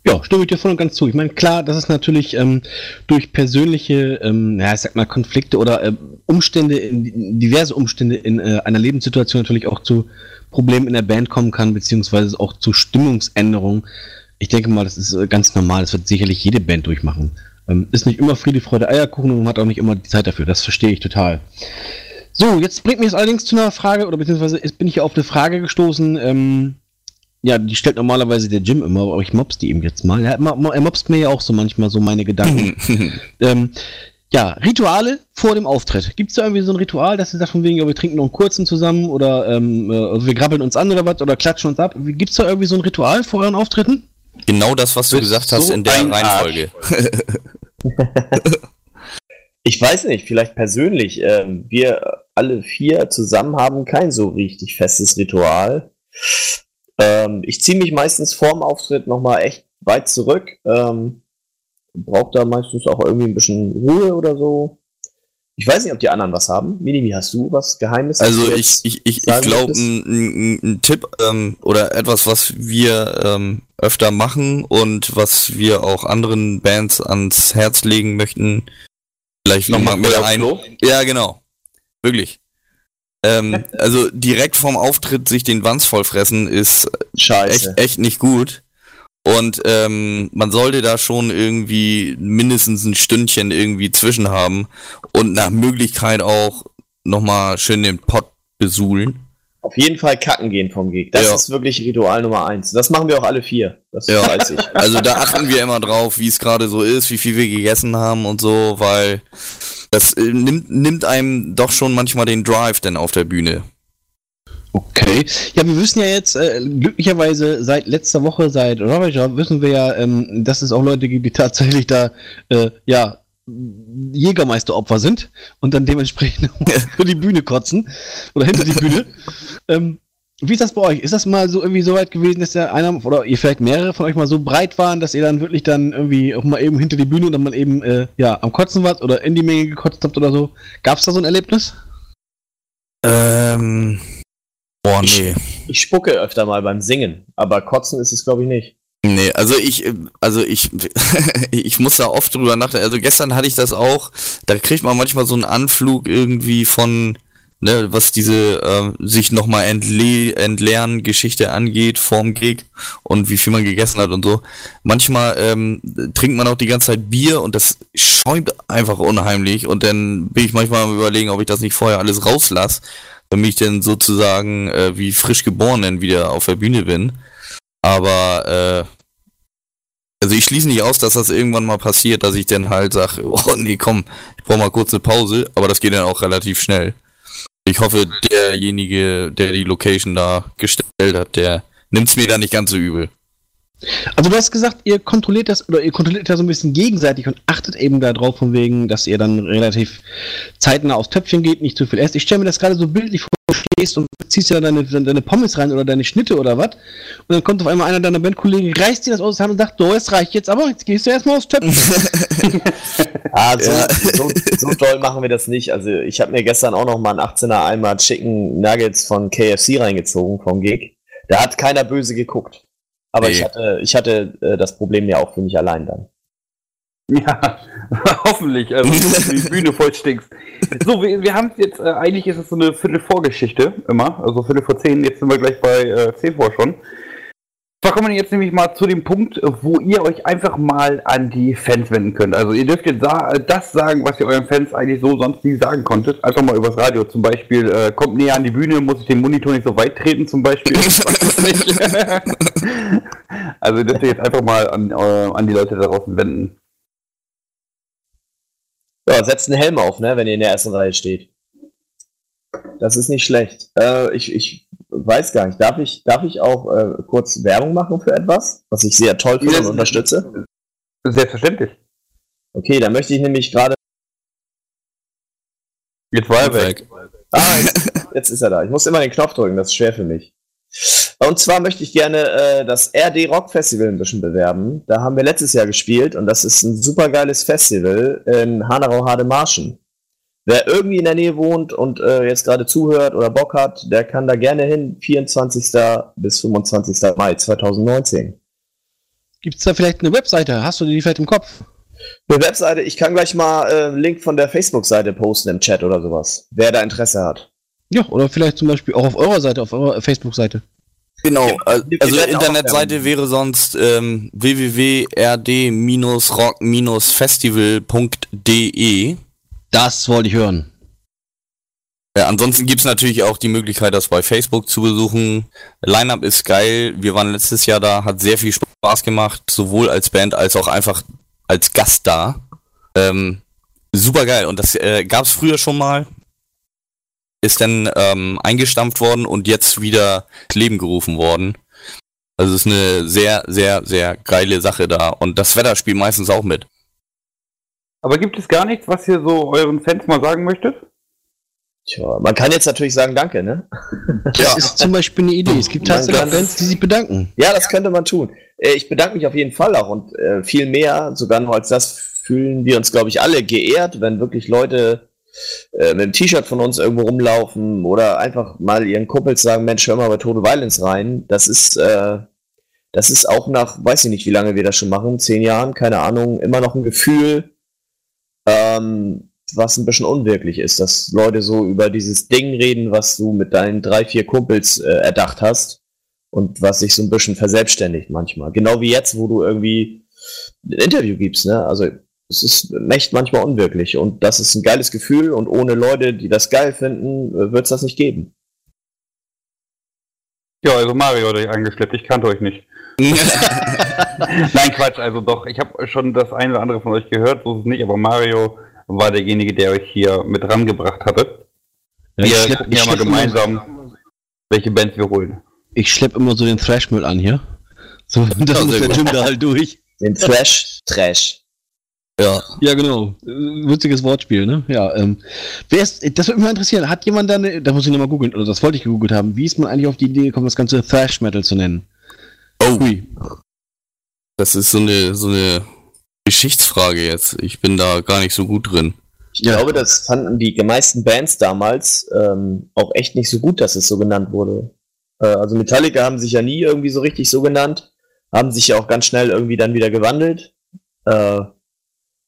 Ja, stimme ich dir voll und ganz zu. Ich meine, klar, das ist natürlich ähm, durch persönliche, ähm, ja, ich sag mal, Konflikte oder äh, Umstände, in, diverse Umstände in äh, einer Lebenssituation natürlich auch zu Problemen in der Band kommen kann, beziehungsweise auch zu Stimmungsänderungen ich denke mal, das ist äh, ganz normal. Das wird sicherlich jede Band durchmachen. Ähm, ist nicht immer Friede, Freude, Eierkuchen und man hat auch nicht immer die Zeit dafür. Das verstehe ich total. So, jetzt bringt mich es allerdings zu einer Frage, oder beziehungsweise jetzt bin ich auf eine Frage gestoßen. Ähm, ja, die stellt normalerweise der Jim immer, aber ich mobs die ihm jetzt mal. Er, er mobst mir ja auch so manchmal so meine Gedanken. ähm, ja, Rituale vor dem Auftritt. Gibt es da irgendwie so ein Ritual, dass ihr sagt von wegen, ja, wir trinken noch einen kurzen zusammen oder ähm, äh, wir grabbeln uns an oder was oder klatschen uns ab? Gibt es da irgendwie so ein Ritual vor euren Auftritten? Genau das, was du gesagt hast in der Reihenfolge. ich weiß nicht, vielleicht persönlich. Ähm, wir alle vier zusammen haben kein so richtig festes Ritual. Ähm, ich ziehe mich meistens vorm Auftritt nochmal echt weit zurück. Ähm, braucht da meistens auch irgendwie ein bisschen Ruhe oder so. Ich weiß nicht, ob die anderen was haben. Minimi, hast du was Geheimes? Also ich, ich, ich, ich glaube, ein, ein, Tipp ähm, oder etwas, was wir ähm, öfter machen und was wir auch anderen Bands ans Herz legen möchten, vielleicht nochmal mit ein. Ja, genau. Wirklich. Ähm, also direkt vorm Auftritt sich den Wanz vollfressen ist Scheiße. echt, echt nicht gut. Und ähm, man sollte da schon irgendwie mindestens ein Stündchen irgendwie zwischen haben und nach Möglichkeit auch nochmal schön den Pott besuhlen. Auf jeden Fall kacken gehen vom Gig. Das ja. ist wirklich Ritual Nummer eins. Das machen wir auch alle vier. Das ja. weiß ich. Also da achten wir immer drauf, wie es gerade so ist, wie viel wir gegessen haben und so, weil das äh, nimmt, nimmt einem doch schon manchmal den Drive denn auf der Bühne. Okay. Ja, wir wissen ja jetzt, äh, glücklicherweise seit letzter Woche, seit Ravager, wissen wir ja, ähm, dass es auch Leute gibt, die tatsächlich da, äh, ja, Jägermeisteropfer sind und dann dementsprechend über die Bühne kotzen oder hinter die Bühne. ähm, wie ist das bei euch? Ist das mal so irgendwie so weit gewesen, dass der einer oder ihr vielleicht mehrere von euch mal so breit waren, dass ihr dann wirklich dann irgendwie auch mal eben hinter die Bühne und dann mal eben äh, ja am Kotzen wart oder in die Menge gekotzt habt oder so? Gab es da so ein Erlebnis? Ähm, Boah, nee. Ich, ich, spucke öfter mal beim Singen, aber kotzen ist es, glaube ich, nicht. Nee, also ich, also ich, ich muss da oft drüber nachdenken. Also gestern hatte ich das auch, da kriegt man manchmal so einen Anflug irgendwie von, ne, was diese äh, sich nochmal entle entleeren Geschichte angeht vorm Gig und wie viel man gegessen hat und so. Manchmal ähm, trinkt man auch die ganze Zeit Bier und das schäumt einfach unheimlich und dann bin ich manchmal am überlegen, ob ich das nicht vorher alles rauslasse, damit ich dann sozusagen äh, wie frisch geboren wieder auf der Bühne bin. Aber äh, also ich schließe nicht aus, dass das irgendwann mal passiert, dass ich dann halt sage, oh nee, komm, ich brauche mal kurz eine Pause, aber das geht dann auch relativ schnell. Ich hoffe, derjenige, der die Location da gestellt hat, der nimmt es mir da nicht ganz so übel. Also du hast gesagt, ihr kontrolliert das oder ihr kontrolliert das so ein bisschen gegenseitig und achtet eben darauf von wegen, dass ihr dann relativ zeitnah aufs Töpfchen geht, nicht zu viel esst. Ich stelle mir das gerade so bildlich vor, du stehst und ziehst ja deine, deine Pommes rein oder deine Schnitte oder was und dann kommt auf einmal einer deiner Bandkollegen, reißt dir das aus der Hand und sagt, so, es reicht jetzt aber, jetzt gehst du erstmal aufs Töpfchen. ah, so, so, so toll machen wir das nicht. Also ich habe mir gestern auch noch mal ein 18er einmal Chicken Nuggets von KFC reingezogen vom Gig. Da hat keiner böse geguckt. Aber nee. ich hatte, ich hatte äh, das Problem ja auch für mich allein dann. Ja, hoffentlich, also die Bühne voll stinkst. So, wir, wir haben jetzt, äh, eigentlich ist es so eine Viertel-Vorgeschichte immer, also Viertel vor zehn, jetzt sind wir gleich bei äh, zehn vor schon. Da kommen wir jetzt nämlich mal zu dem Punkt, wo ihr euch einfach mal an die Fans wenden könnt. Also ihr dürft jetzt das sagen, was ihr euren Fans eigentlich so sonst nie sagen konntet. Einfach mal übers Radio. Zum Beispiel, äh, kommt näher an die Bühne, muss ich den Monitor nicht so weit treten zum Beispiel. also ihr dürft ihr jetzt einfach mal an, äh, an die Leute da draußen wenden. Ja, setzt einen Helm auf, ne, wenn ihr in der ersten Reihe steht. Das ist nicht schlecht. Äh, ich, ich weiß gar nicht. Darf ich, darf ich auch äh, kurz Werbung machen für etwas, was ich sehr toll finde und unterstütze? Selbstverständlich. Okay, dann möchte ich nämlich gerade. Jetzt war er weg. Ah, jetzt, jetzt ist er da. Ich muss immer den Knopf drücken, das ist schwer für mich. Und zwar möchte ich gerne äh, das RD Rock Festival ein bisschen bewerben. Da haben wir letztes Jahr gespielt und das ist ein super geiles Festival in Hanau-Hademarschen. Wer irgendwie in der Nähe wohnt und äh, jetzt gerade zuhört oder Bock hat, der kann da gerne hin. 24. bis 25. Mai 2019. Gibt es da vielleicht eine Webseite? Hast du die vielleicht im Kopf? Eine Webseite, ich kann gleich mal äh, einen Link von der Facebook-Seite posten im Chat oder sowas. Wer da Interesse hat. Ja, oder vielleicht zum Beispiel auch auf eurer Seite, auf eurer Facebook-Seite. Genau, also Internetseite wäre sonst ähm, www.rd-rock-festival.de. Das wollte ich hören. Ja, ansonsten gibt's natürlich auch die Möglichkeit, das bei Facebook zu besuchen. Line-Up ist geil. Wir waren letztes Jahr da, hat sehr viel Spaß gemacht, sowohl als Band als auch einfach als Gast da. Ähm, super geil. Und das äh, gab's früher schon mal. Ist dann ähm, eingestampft worden und jetzt wieder ins Leben gerufen worden. Also es ist eine sehr, sehr, sehr geile Sache da. Und das Wetter spielt meistens auch mit. Aber gibt es gar nichts, was ihr so euren Fans mal sagen möchtet? Tja, man kann jetzt natürlich sagen Danke, ne? Das ja. ist zum Beispiel eine Idee. Es gibt tatsächlich Fans, die sich bedanken. Ja, das könnte man tun. Äh, ich bedanke mich auf jeden Fall auch und äh, viel mehr, sogar noch als das, fühlen wir uns, glaube ich, alle geehrt, wenn wirklich Leute äh, mit einem T-Shirt von uns irgendwo rumlaufen oder einfach mal ihren Kumpels sagen, Mensch, hör mal bei Total Violence rein. Das ist, äh, das ist auch nach, weiß ich nicht, wie lange wir das schon machen, zehn Jahren, keine Ahnung, immer noch ein Gefühl, ähm, was ein bisschen unwirklich ist, dass Leute so über dieses Ding reden, was du mit deinen drei, vier Kumpels äh, erdacht hast und was sich so ein bisschen verselbstständigt manchmal. Genau wie jetzt, wo du irgendwie ein Interview gibst, ne? Also es ist echt manchmal unwirklich und das ist ein geiles Gefühl und ohne Leute, die das geil finden, äh, wird es das nicht geben. Ja, also Mario hat euch angeschleppt, ich kannte euch nicht. Nein, Quatsch, also doch, ich habe schon das eine oder andere von euch gehört, so ist es nicht, aber Mario war derjenige, der euch hier mit rangebracht hatte. Ja, wir gucken ja mal gemeinsam, immer, welche Bands wir holen. Ich schlepp immer so den Thrash-Müll an hier. So, das muss der Jim da halt durch. Den Thrash, Trash. Ja. Ja, genau. Witziges Wortspiel, ne? Ja, ähm, wer ist, das würde mich mal interessieren. Hat jemand da eine, da muss ich nochmal googeln, oder das wollte ich gegoogelt haben, wie ist man eigentlich auf die Idee gekommen, das ganze Thrash Metal zu nennen? Oh. Hui. Das ist so eine, so eine Geschichtsfrage jetzt. Ich bin da gar nicht so gut drin. Ich ja. glaube, das fanden die meisten Bands damals ähm, auch echt nicht so gut, dass es so genannt wurde. Äh, also Metallica haben sich ja nie irgendwie so richtig so genannt. haben sich ja auch ganz schnell irgendwie dann wieder gewandelt. Äh,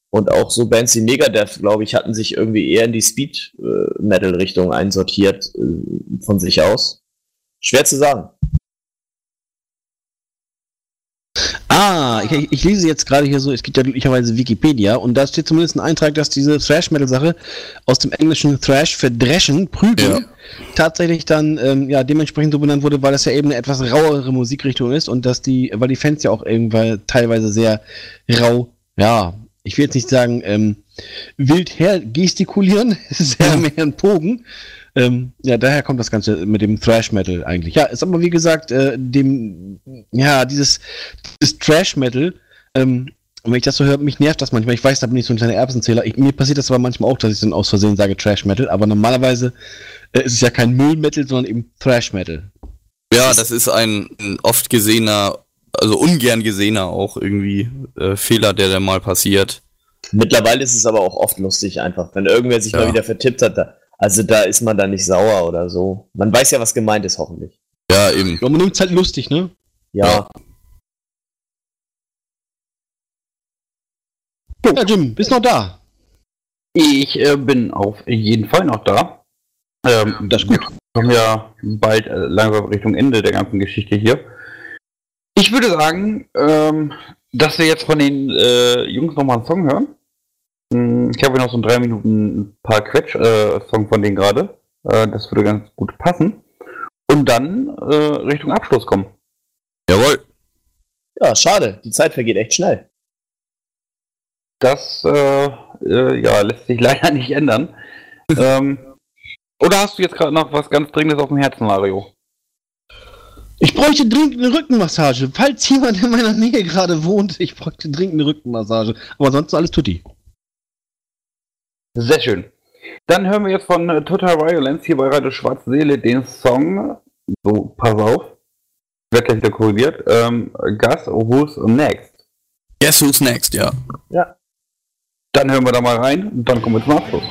und auch so Bands wie Megadeth, glaube ich, hatten sich irgendwie eher in die Speed-Metal-Richtung einsortiert äh, von sich aus. Schwer zu sagen. Ah, ich, ich, lese jetzt gerade hier so, es gibt ja glücklicherweise Wikipedia und da steht zumindest ein Eintrag, dass diese Thrash-Metal-Sache aus dem englischen Thrash für Dreschen, Prügel, ja. tatsächlich dann ähm, ja dementsprechend so benannt wurde, weil das ja eben eine etwas rauere Musikrichtung ist und dass die, weil die Fans ja auch irgendwann teilweise sehr rau, ja, ich will jetzt nicht sagen, ähm, wild her gestikulieren, ja mehr ein Pogen. Ähm, ja, daher kommt das Ganze mit dem Thrash Metal eigentlich. Ja, ist aber wie gesagt, äh, dem, ja, dieses, dieses Trash Metal, ähm, und wenn ich das so höre, mich nervt das manchmal. Ich weiß, da bin ich so ein kleiner Erbsenzähler. Ich, mir passiert das aber manchmal auch, dass ich dann aus Versehen sage Trash Metal, aber normalerweise äh, ist es ja kein Müll Metal, sondern eben Thrash Metal. Ja, das ist ein, ein oft gesehener, also ungern gesehener auch irgendwie äh, Fehler, der da mal passiert. Mittlerweile ist es aber auch oft lustig einfach, wenn irgendwer sich ja. mal wieder vertippt hat. Da, also da ist man dann nicht sauer oder so. Man weiß ja, was gemeint ist, hoffentlich. Ja, eben. Ja, man nimmt es halt lustig, ne? Ja. Ja, ja Jim, bist noch da? Ich äh, bin auf jeden Fall noch da. Ähm, das ist gut. Wir kommen ja bald äh, langsam Richtung Ende der ganzen Geschichte hier. Ich würde sagen, ähm, dass wir jetzt von den äh, Jungs nochmal einen Song hören. Hm, ich habe noch so in drei Minuten ein paar Quetsch-Song äh, von denen gerade. Äh, das würde ganz gut passen. Und dann äh, Richtung Abschluss kommen. Jawohl. Ja, schade. Die Zeit vergeht echt schnell. Das äh, äh, ja, lässt sich leider nicht ändern. ähm, oder hast du jetzt gerade noch was ganz Dringendes auf dem Herzen, Mario? Ich bräuchte dringend eine Rückenmassage. Falls jemand in meiner Nähe gerade wohnt, ich bräuchte dringend eine Rückenmassage. Aber sonst alles tutti. Sehr schön. Dann hören wir jetzt von äh, Total Violence hier bei Radio Schwarze Seele den Song. So, pass auf. Wird gleich wieder korrigiert. Ähm, Gus, Who's Next? Guess Who's Next, ja. Ja. Dann hören wir da mal rein und dann kommen wir zum Abschluss.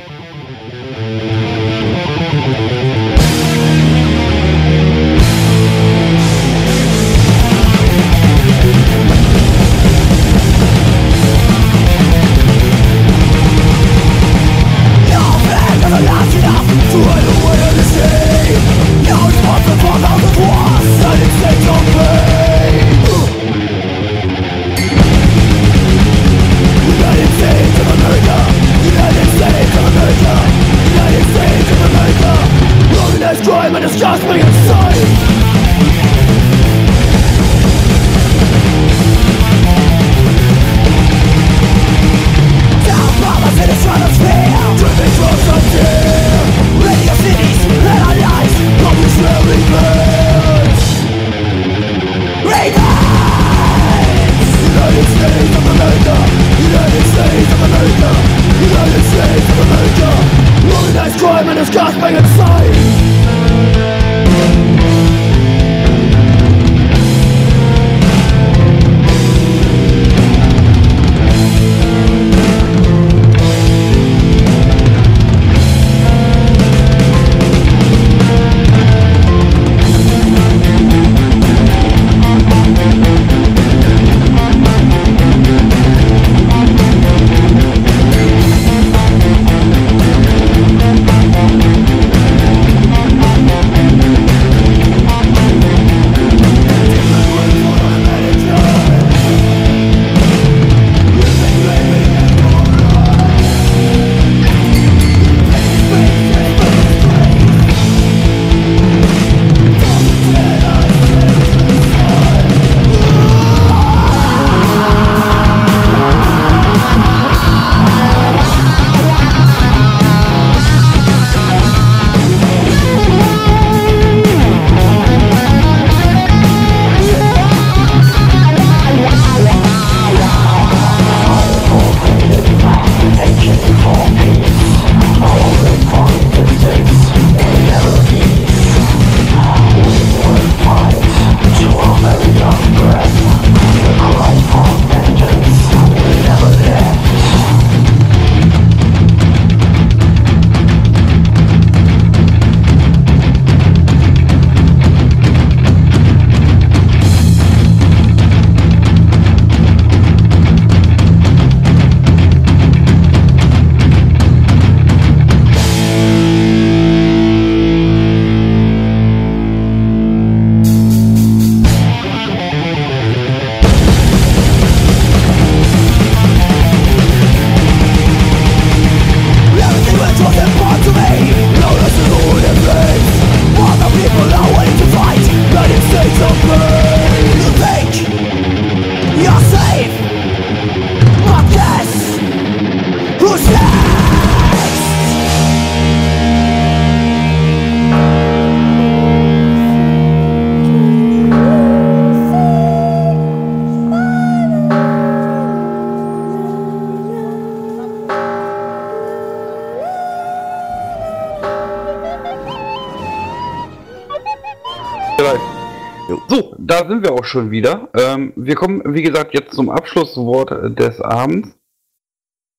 Auch schon wieder. Ähm, wir kommen, wie gesagt, jetzt zum Abschlusswort des Abends.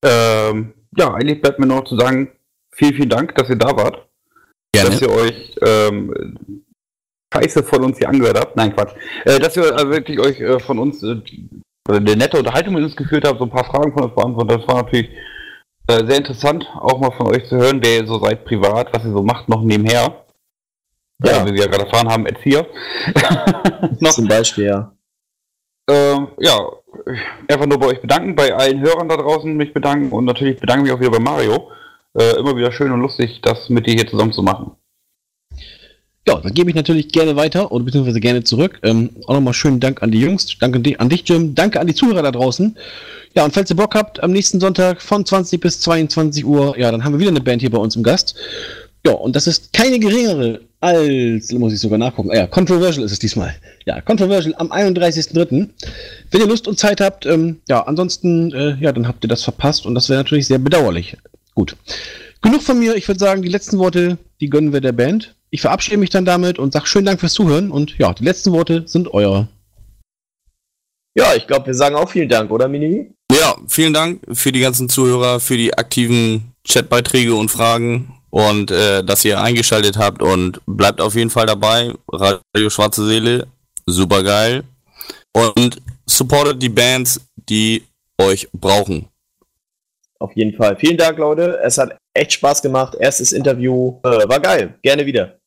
Ähm, ja, eigentlich bleibt mir noch zu sagen, vielen, vielen Dank, dass ihr da wart. Dass ihr euch ähm, Scheiße von uns hier angehört habt. Nein, Quatsch. Äh, dass ihr äh, wirklich euch äh, von uns äh, eine nette Unterhaltung mit uns geführt habt, so ein paar Fragen von uns beantwortet. Das war natürlich äh, sehr interessant, auch mal von euch zu hören, wer ihr so seid privat, was ihr so macht, noch nebenher. Ja, wie wir ja gerade erfahren haben, Erzieher. noch, Zum Beispiel, ja. ähm, ja, einfach nur bei euch bedanken, bei allen Hörern da draußen mich bedanken und natürlich bedanke mich auch wieder bei Mario. Äh, immer wieder schön und lustig, das mit dir hier zusammen zu machen. Ja, dann gebe ich natürlich gerne weiter oder beziehungsweise gerne zurück. Ähm, auch nochmal schönen Dank an die Jungs, danke an dich, Jim, danke an die Zuhörer da draußen. Ja, und falls ihr Bock habt, am nächsten Sonntag von 20 bis 22 Uhr, ja, dann haben wir wieder eine Band hier bei uns im Gast. Ja, und das ist keine geringere als, muss ich sogar nachgucken, ah ja, Controversial ist es diesmal. Ja, Controversial am 31.03. Wenn ihr Lust und Zeit habt, ähm, ja, ansonsten, äh, ja, dann habt ihr das verpasst und das wäre natürlich sehr bedauerlich. Gut. Genug von mir, ich würde sagen, die letzten Worte, die gönnen wir der Band. Ich verabschiede mich dann damit und sage schönen Dank fürs Zuhören und ja, die letzten Worte sind eure. Ja, ich glaube, wir sagen auch vielen Dank, oder Minimi? Ja, vielen Dank für die ganzen Zuhörer, für die aktiven Chatbeiträge und Fragen und äh, dass ihr eingeschaltet habt und bleibt auf jeden Fall dabei. Radio Schwarze Seele, super geil. Und supportet die Bands, die euch brauchen. Auf jeden Fall. Vielen Dank, Leute. Es hat echt Spaß gemacht. Erstes Interview äh, war geil. Gerne wieder.